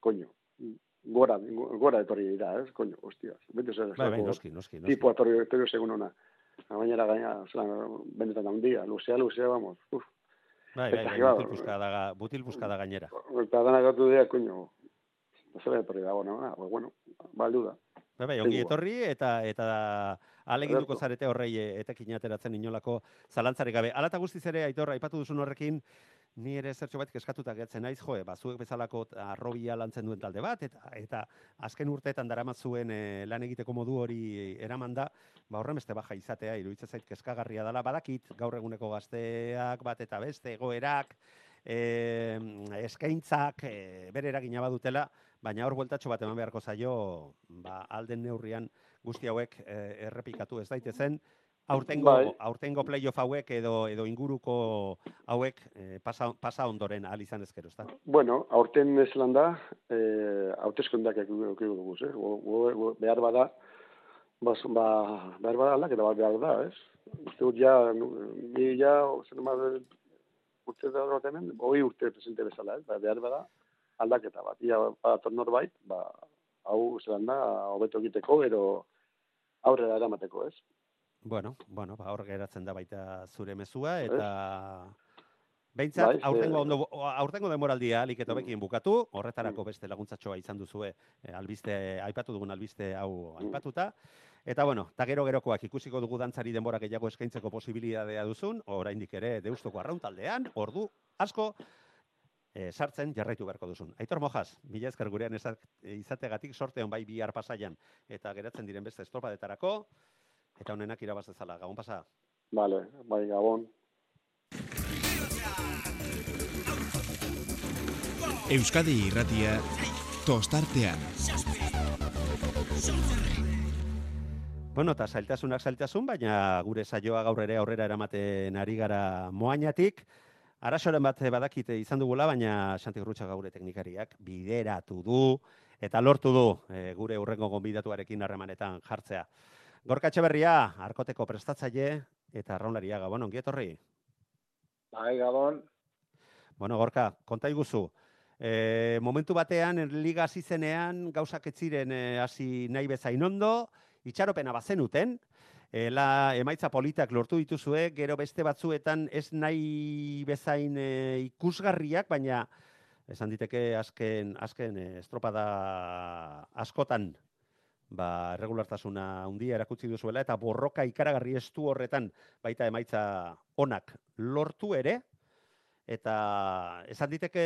koño, gora, gora etorri dira, ez, koño, hostia. Bete zer, Bai, bai, zelako noski, noski, noski. tipo etorri, etorri segun ona. Gainera gaina, zelan, benetan handia, luzea, luzea, vamos, uf. Bai, bai, eta, bai, butil puskada, ga- butil puskada gainera. Eta dana gatu dira, koño, zer etorri dago, no? Ah, pues bueno, baldu da. Bai, bai, ongi etorri eta eta aleginduko zarete horrei e, etekin ateratzen inolako zalantzarik gabe. Hala eta guztiz ere, aitor, aipatu duzun horrekin, ni ere zertxo bat keskatuta gertzen naiz, joe, bazuek bezalako arrobia lantzen duen talde bat, eta eta azken urteetan daramat zuen e, lan egiteko modu hori eraman da, ba horren beste baja izatea, iruditzen zait kezkagarria dela, badakit gaur eguneko gazteak bat eta beste egoerak, e, eskaintzak e, bere eragina badutela, baina hor bueltatxo bat eman beharko zaio, ba, alden neurrian guzti hauek e, errepikatu ez daitezen, aurtengo, Bai. aurtengo playoff hauek edo edo inguruko hauek e, pasa, pasa ondoren ahal izan ezkero, ezta? Bueno, aurten ez da, eh, hauteskundeak ekiko dugu, eh? Go, go, behar bada, bas, ba, behar bada aldaketa bat behar da, ez? Uste dut ja, ni ja, ma, urte da bat hemen, hoi urte presente bezala, ez? Ba, behar bada aldaketa bat. Ia, badator norbait, ba, hau zelan da, hobeto egiteko, ero aurrera eramateko, ez? Bueno, bueno, ba, hor geratzen da baita zure mezua, eta Bai, Behintzat, ze- aurtengo, ondo, aurtengo demoraldia alik eta hobekin bukatu, horretarako beste laguntzatxoa izan duzue eh, albiste, aipatu dugun albiste hau aipatuta. Eta bueno, eta gero gerokoak ikusiko dugu dantzari denbora gehiago eskaintzeko posibilitatea duzun, oraindik ere deustoko arrauntaldean, ordu asko eh, sartzen jarraitu beharko duzun. Aitor Mojas, mila esker gurean izategatik sorte on bai bihar pasaian. Eta geratzen diren beste estropadetarako, eta honenak irabaz dezala, gabon pasa. Vale, bai, gabon. Euskadi irratia tostartean. Bueno, eta zailtasunak zailtasun, baina gure saioa gaur ere aurrera eramaten ari gara moainatik. Arasoren bat badakite izan dugula, baina Santi Gurrutxa gaure teknikariak bideratu du eta lortu du e, gure urrengo gonbidatuarekin harremanetan jartzea. Gorka Etxeberria, arkoteko prestatzaile eta arraunlaria gabon, ongi etorri. Bai, Gabon. Bueno, Gorka, konta iguzu. E, momentu batean, liga hasi zenean, gauzak ez ziren e, hasi nahi bezain ondo, itxaropena bazenuten, e, la, emaitza politak lortu dituzue, gero beste batzuetan ez nahi bezain e, ikusgarriak, baina esan diteke azken, azken e, estropada askotan ba, erregulartasuna handia erakutsi duzuela, eta borroka ikaragarri estu horretan baita emaitza onak lortu ere, eta esan diteke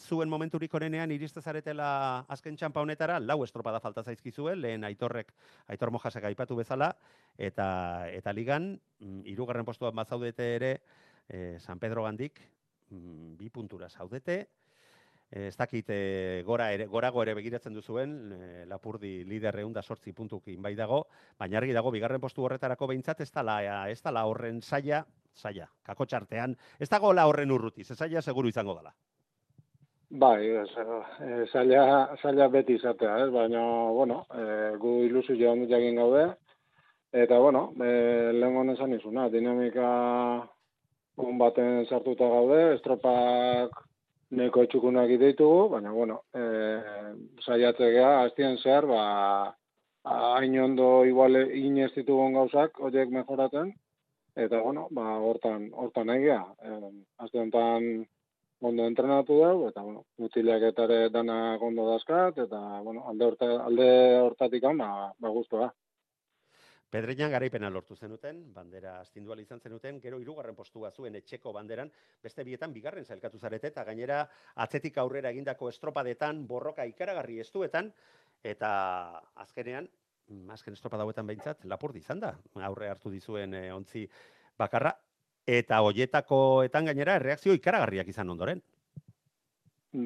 zuen momenturik onenean iriste zaretela azken txampa honetara, lau estropada falta zaizkizue, lehen aitorrek, aitor mojasek aipatu bezala, eta, eta ligan, mm, hirugarren postuan bazaudete ere, eh, San Pedro gandik, mm, bi puntura zaudete, ez dakit eh, gora ere, gorago ere begiratzen duzuen, eh, Lapurdi lider eunda sortzi puntukin bai dago, baina argi dago, bigarren postu horretarako behintzat, ez dala, ez dala horren saia, saia, kako txartean, ez dago la horren urrutiz, ez saia seguru izango dela. Bai, eh, zaila, zaila beti izatea, ez? baina, bueno, eh, gu ilusio handik egin gaude, eta, bueno, eh, lehen honen izuna, dinamika on baten sartuta gaude, estropak neko txukunak ditugu, baina, bueno, eh, saiatzea, aztien zehar, ba, hain ondo igual in ez ditugun gauzak, horiek mejoraten, eta, bueno, ba, hortan, hortan egia. Eh, azte ondo entrenatu dugu, eta, bueno, mutilak eta ere dana ondo dazkat, eta, bueno, alde, horta, alde hortatik ba, ba guztua. Pedreñan garaipena lortu zenuten, bandera astindual izan zenuten, gero hirugarren postua zuen etxeko banderan, beste bietan bigarren zailkatu zarete, eta gainera atzetik aurrera egindako estropadetan, borroka ikaragarri estuetan, eta azkenean, azken estropada hauetan behintzat, lapurdi izan da, aurre hartu dizuen e, ontzi bakarra, eta hoietakoetan gainera erreakzio ikaragarriak izan ondoren.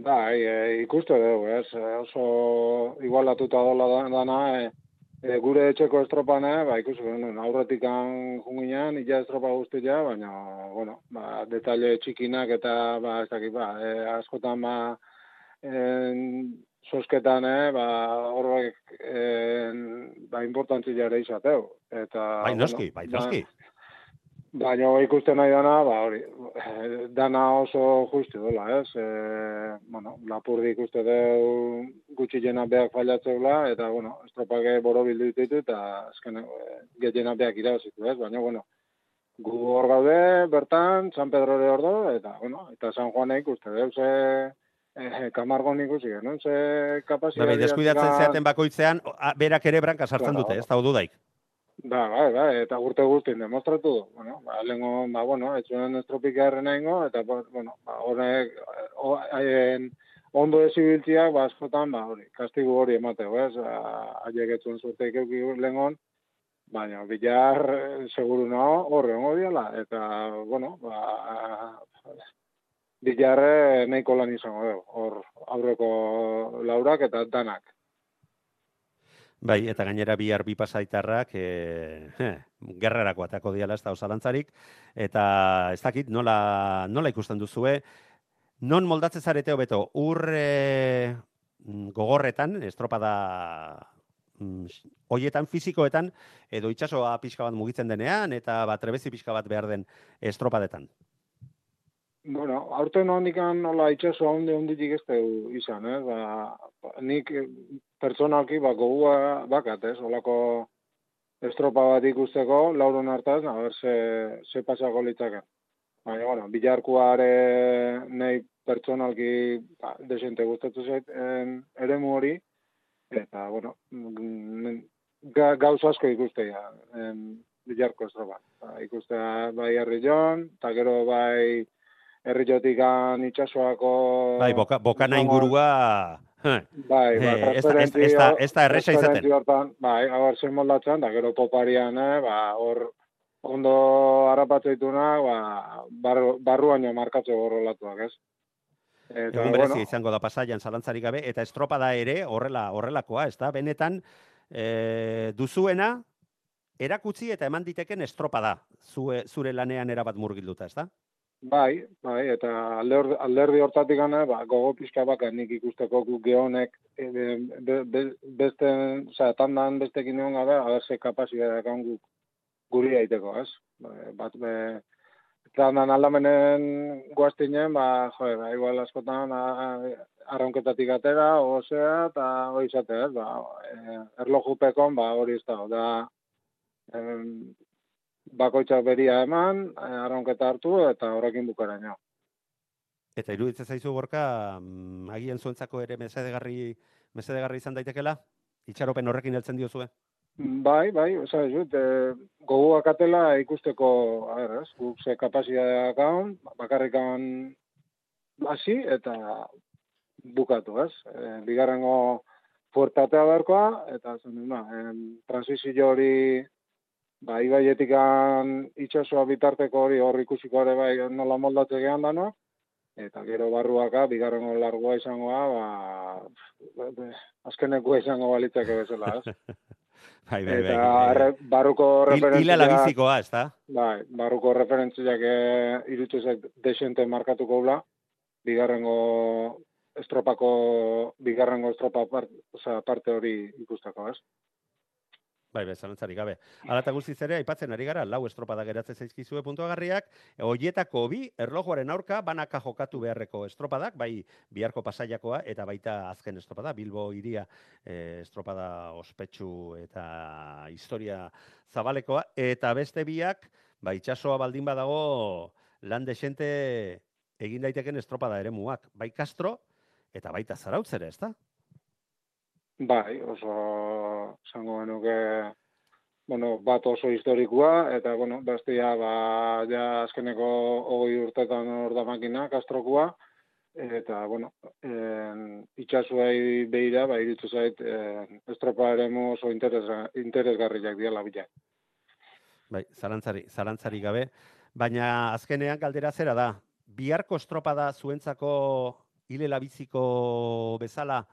Bai, e, ikuste dugu, ez, oso igualatuta dola da- dana, e, e, gure etxeko estropan, eh, ba, ikusi genuen, aurretik junginan, illa estropa guztia, baina, bueno, ba, detalle txikinak eta, ba, ez dakit, ba, e, askotan, ba, en, sosketan, eh, ba, horrek, en, ba, importantzia ere izateu. Eta, Bai noski, bai ba- noski. Baina ikusten nahi dana, ba, hori, dana oso justi dola, ez? E, bueno, lapurdi ikuste deu gutxi jena beak fallatzeula, eta, bueno, estropake boro bildu ditu, eta azken e, gehiena beak irabazitu, ez? Baina, bueno, gu hor gaude, bertan, San Pedro de Ordo, eta, bueno, eta San Juanek ikuste deu, ze e, kamargon ikusi genuen, ze kapazitatea... Bai, deskuidatzen zeaten bakoitzean, berak ere branka sartzen dute, ez da dudaik. Ba, bai, bai, eta urte guztien demostratu du. Bueno, ba, lehenko, ba, bueno, etxuen estropika erren egingo, eta, ba, bueno, ba, horrek, haien, ondo ezibiltziak, ba, askotan, ba, hori, kastigu hori emateu, ez? Ba, Haiek etxuen zurteik euki lehengon, baina, bilar, eh, seguru nago, horre ongo diala, eta, bueno, ba, bilarre nahiko lan izango dugu, hor, aurreko laurak eta danak. Bai, eta gainera bihar bi pasaitarrak e, (laughs) gerrarako atako diala ez da osalantzarik, eta ez dakit nola, nola ikusten duzue, non moldatzen zarete hobeto, ur e, mm, gogorretan, estropada mm, hoietan fizikoetan, edo itsasoa pixka bat mugitzen denean, eta bat trebezi pixka bat behar den estropadetan. Bueno, aurten hondikan nola itxaso handi honditik ez dugu izan, eh? Ba, nik eh, pertsonalki ba, gogua bakat, ez? Olako estropa bat ikusteko, lauron hartaz, a ber, ze, ze pasako litzaken. Baina, bueno, bilarkuare nahi pertsonalki ba, desente gustatu zait eremu hori, eta, bueno, mm, ga, gauz asko ikustea, en, bilarko estropa. Ba, ikustea bai herrion, eta gero bai herriotikan itxasoako... Bai, boka, bokana ingurua... eh, Bai, Eh, ba, ez da- ez- transferentzi ez da- hor- ez da erresa izaten. Hortan, bai, gaur zen moldatzen, da gero poparian, eh, ba, hor ondo harrapatzea ba, barru, barruaino markatze horrelatuak, ez? Eta, Egun berezia izango da pasaian zalantzarik gabe, eta estropada ere horrela horrelakoa, ez da? Benetan, e, duzuena, erakutsi eta eman diteken estropada, zue, zure lanean erabat murgilduta, ez da? Bai, bai, eta alder, alderdi hortatik gana, ba, gogo pixka baka nik ikusteko guk gehonek e, be, be, beste, osea, tandan bestekin egon gabe, haber ze kapazitatea dakan guk guri daiteko, ez? Ba, Bat, be, tandan aldamenen guaztinen, ba, jo, ba, igual askotan a- arraunketatik atera, osea, eta hori izate, ez? Ba, e, erlojupekon, ba, hori ez da, da, em, bakoitzak beria eman, eh, arraunketa hartu eta horrekin bukaraino. Eta iruditzen zaizu gorka, mm, agian zuentzako ere mesedegarri, mesedegarri izan daitekela? Itxaropen horrekin heltzen diozue? Bai, bai, oza, jut, e, gogoak atela ikusteko, a ber, ez, guk ze kapazitatea gaun, bakarrikan hasi eta bukatu, ez? E, bigarrengo fuertatea beharkoa, eta zen, en, transizio hori, ba, ibaietikan itxasua bitarteko hori hor ikusiko ere bai nola moldatze gehan dano, eta gero barruaka, bigarrengo largoa izangoa, ba, azkeneko izango balitzake bezala, ez? (laughs) Bai, bai, bai. Eta erre, barruko Hil- Hila labizikoa, ez da? Bai, barruko referentziak eh, irutu zait desente markatuko bla, bigarrengo estropako, bigarrengo estropa part, osea, parte hori ikustako, ez? Bai, bai, zalantzarik gabe. Hala eta guztiz ere, aipatzen ari gara, lau estropada geratzen zaizkizue puntuagarriak, hoietako bi, erlojuaren aurka, banaka jokatu beharreko estropadak, bai, biharko pasaiakoa, eta baita azken estropada, Bilbo iria eh, estropada ospetsu eta historia zabalekoa, eta beste biak, ba, itxasoa baldin badago, lan desente egin daiteken estropada ere muak, bai Castro, eta baita zarautzere, ez da? Bai, oso zango genuke, bueno, bat oso historikoa, eta, bueno, bestia, ba, ja azkeneko hogei urtetan hor da makina, kastrokua, eta, bueno, en, itxasuei behira, ba, iritzu zait, en, estropa ere oso interes, interesgarriak diala bila. Bai, zalantzari, zalantzari gabe. Baina azkenean galdera zera da, biharko estropada zuentzako hile labiziko bezala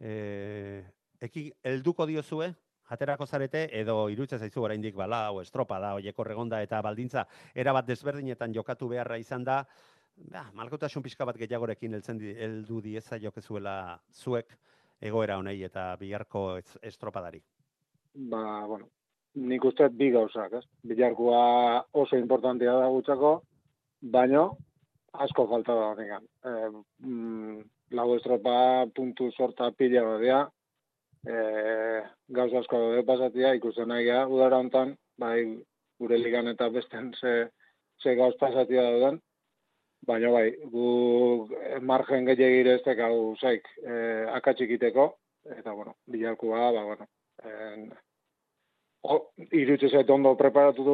eh, eki helduko diozue, jaterako zarete, edo iruditzen zaizu oraindik bala, o estropada, oieko regonda eta baldintza, erabat desberdinetan jokatu beharra izan da, ba, malkotasun pixka bat gehiagorekin di, heldu dieza jokezuela zuek egoera honei eta biharko estropadari. Ba, bueno, nik uste bi gauzak, ez? Bilarkua oso importantea da gutzako, baino asko falta da honekan. E, mm, lau estropa puntu sorta pila badea, e, gauz asko daude pasatia, ikusten nahi udara hontan, bai, gure ligan eta besten ze, ze gauz pasatia dauden, baina bai, gu margen gehiagire ez hau zaik e, akatxikiteko, eta, bueno, bilarkua, ba, bueno, en, o, irutze zait ondo preparatu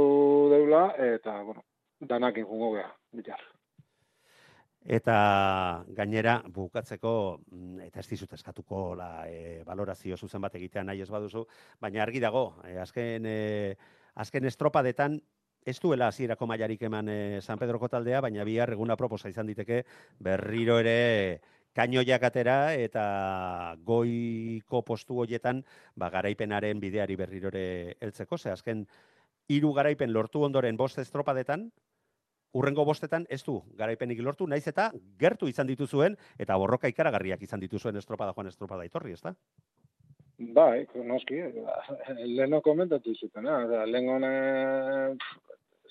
deula, eta, bueno, danakin jungo geha, bilar. Eta gainera, bukatzeko, mm, eta ez dizut eskatuko la, e, valorazio zuzen bat egitea nahi ez baduzu, baina argi dago, e, azken, e, azken estropadetan, ez duela hasierako mailarik eman e, San Pedroko taldea, baina bihar eguna proposa izan diteke berriro ere kainoiak atera eta goiko postu hoietan ba, garaipenaren bideari berriro ere heltzeko, ze azken hiru garaipen lortu ondoren bost estropadetan, urrengo bostetan ez du garaipenik lortu, naiz eta gertu izan dituzuen eta borroka ikaragarriak izan dituzuen estropada joan estropada etorri, ezta? Bai, noski, leheno komentatu zuten, eh? Osea, lehen hone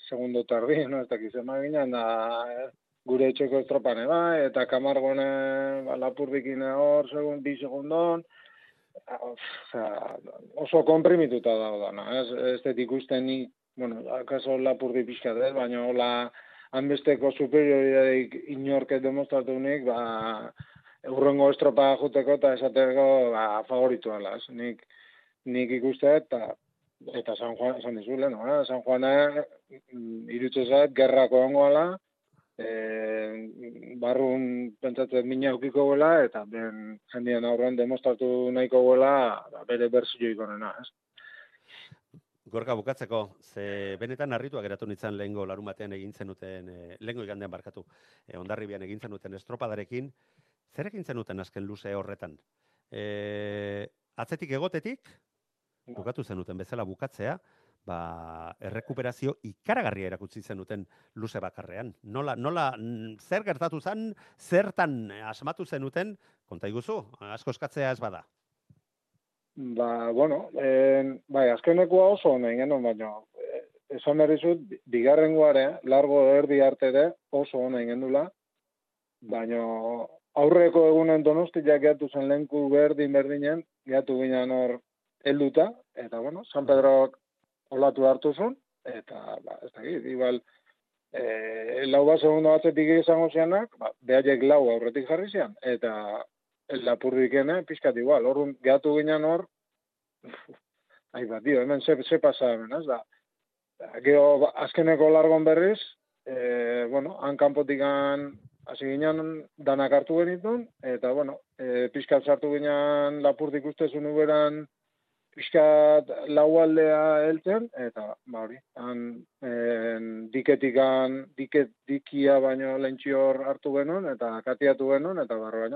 segundo tardi, (laughs) no, ez dakiz ema ginen, da eh, gure etxeko estropane bai, eta kamargone ba, lapurdikin hor, segun, bi segundon, Osea, oso komprimituta dago dana, ez, ez dut ikusten ni, bueno, akaso lapurdi pixkat, ez, baina hola hanbesteko superioridadeik inorket demostratunik, ba, urrengo estropa juteko eta esateko ba, favoritu ala, ez. Nik, nik ikuste eta eta San Juan, esan dizule, no? Eh? San Juana mm, irutze zait, gerrako ongo ala, e, barrun pentsatzen mina aukiko gola, eta ben jendien aurrean demostratu nahiko gola, ba, bere berzio ikonena, ez? Gorka bukatzeko, ze benetan harritua geratu nintzen lehengo larun batean egin zenuten, e, lehengo igandean barkatu, e, ondarribian egin zenuten estropadarekin, zer egin zenuten azken luze horretan? E, atzetik egotetik, bukatu zenuten bezala bukatzea, ba, errekuperazio ikaragarria erakutsi zenuten luze bakarrean. Nola, nola, zer gertatu zen, zertan asmatu zenuten, konta iguzu, asko eskatzea ez bada. Ba, bueno, en, bai, azkenekoa oso honen genuen, baina eh, esan behar dizut, bigarrengoare, largo erdi arte ere oso honen gendula, baina aurreko egunen donostiak gehiatu zen lehenku berdin berdinen, gehiatu ginen hor helduta, eta bueno, San Pedroak olatu hartu zuen, eta, ba, ez dakit, igual, e, lau bat segundo batzetik izango zianak, ba, behaiek lau aurretik jarri zian, eta lapurdikene, pixkat igual, orrun gehatu ginen hor, (laughs) Ahi bat, dio, hemen ze, ze pasa hemen, ez da. Gero, ba, azkeneko largon berriz, e, bueno, han kanpotikan hasi ginen danak hartu genitun, eta, bueno, e, pixkat sartu ginen lapurtik ustezun uberan pixkat laualdea heltzen, eta, ba hori, han en, diketikan, diket, dikia baino lentxior hartu genuen, eta katiatu genuen, eta barro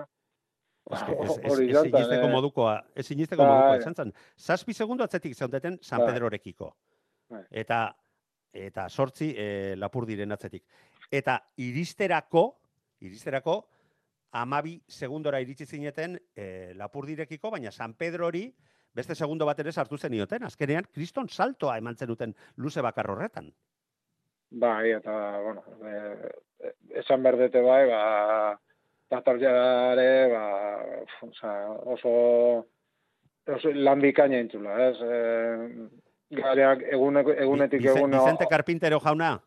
baino. Ez, ez, ez, Hori eh. modukoa, ez inisteko Bai. modukoa izan zen. Zazpi segundu atzetik zeundeten San Bai. Pedrorekiko. Eta eta sortzi e, lapur diren atzetik. Eta iristerako, iristerako, amabi segundora iritsi zineten e, lapur direkiko, baina San Pedrori beste segundo bat ere sartu zenioten. Azkenean, kriston saltoa eman zenuten luze bakar horretan. Bai, eta, bueno, e, esan berdete bai, ba, Tatarjare, ba, oza, oso, oso lan bikaina entzula, ez? E, gareak eguneko, egunetik egun... Vicente Carpintero jauna,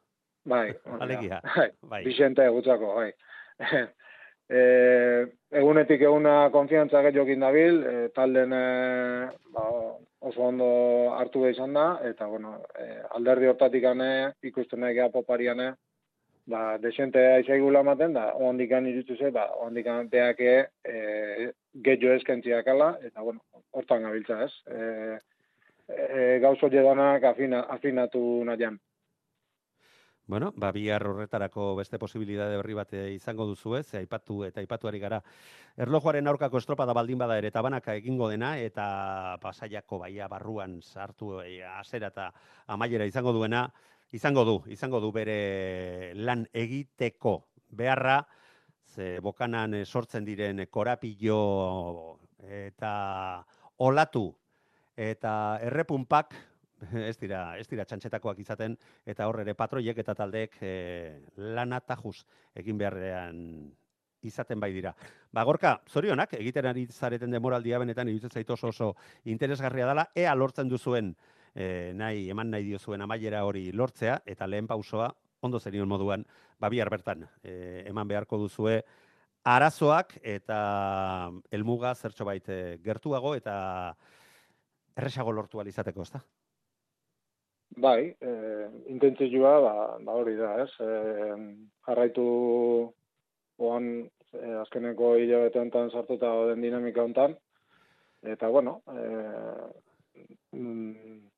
Bai, da. alegia. Bai, Bai. Vicente gutzako, bai. (laughs) e, egunetik eguna konfiantza gehiokin dabil, e, talden e, ba, oso ondo hartu behar izan da, eta bueno, e, alderdi hortatik ane, ikusten nahi geha popariane, ba, desente aizaigula ematen, da, ondikan irutu ze, ba, ondikan beake e, gehiago eskentziak ala, eta bueno, hortan gabiltza ez. E, e, gauzo jedanak afina, afinatu nahian. Bueno, ba, bihar horretarako beste posibilitate berri bat eh, izango duzu ez, aipatu eta aipatuari gara. Erlojuaren aurkako estropada baldin bada ere tabanaka egingo dena eta pasaiako baia barruan sartu e, azera eta amaiera izango duena, izango du, izango du bere lan egiteko beharra, ze bokanan eh, sortzen diren korapillo eta olatu eta errepunpak (laughs) ez dira, ez dira txantxetakoak izaten, eta hor ere patroiek eta taldeek e, lana tajuz egin beharrean izaten bai dira. Ba, gorka, zorionak, egiten ari zareten demoraldia benetan iruditzen zait oso oso interesgarria dela, ea lortzen duzuen e, nahi, eman nahi diozuen amaiera hori lortzea, eta lehen pausoa, ondo zenion moduan, ba, bihar bertan, e, eman beharko duzue, arazoak eta helmuga zertxo bait eh, gertuago eta erresago lortu alizateko, ezta? Bai, eh, intentzioa ba, ba hori da, ez? Eh, jarraitu oan eh, azkeneko hilabete honetan sartuta den dinamika honetan. Eta, bueno, eh, mm,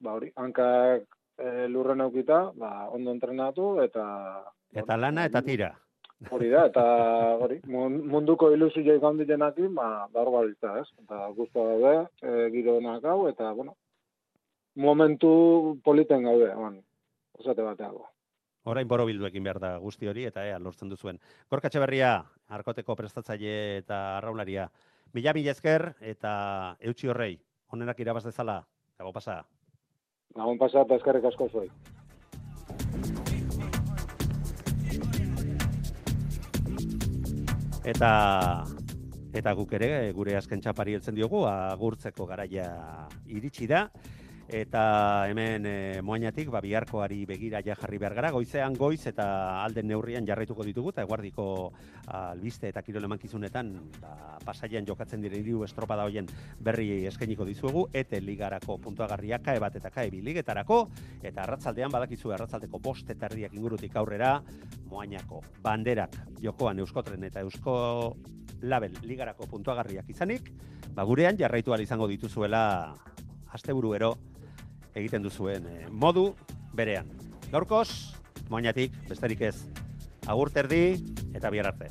ba hori, hankak eh, lurren aukita, ba, ondo entrenatu, eta... Eta lana eta tira. Hori da, eta hori, mun- munduko ilusio izan ditenakin, ba, ba hor gabiltza, ez? Eta guztua daude, e, giro onak hau, eta, bueno, momentu politen gaude, man, osate bateago. Orain borobildu egin behar da guzti hori eta ea lortzen duzuen. Gorkatxe berria, arkoteko prestatzaile eta arraularia. Mila mila esker eta eutxi horrei, onenak irabaz dezala, dago pasa. Gabon pasa eta eskerrik asko zuei. Eta eta guk ere gure azken txapari heltzen diogu agurtzeko garaia iritsi da eta hemen e, moainatik ba biharkoari begira ja jarri behar gara. Goizean goiz eta alden neurrian jarraituko ditugu eta eguardiko albiste eta kirol emankizunetan ba, pasaian jokatzen diren hiru estropada hoien berri eskainiko dizuegu. Ete ligarako puntuagarria kae bat eta kae bi ligetarako. Eta arratzaldean badakizu arratzaldeko bost eta erdiak ingurutik aurrera moainako banderak jokoan euskotren eta eusko label ligarako puntuagarriak izanik, ba gurean jarraitu izango dituzuela asteburuero egiten duzuen eh, modu berean. Gaurkoz, moainatik, besterik ez, agur terdi eta bihar arte.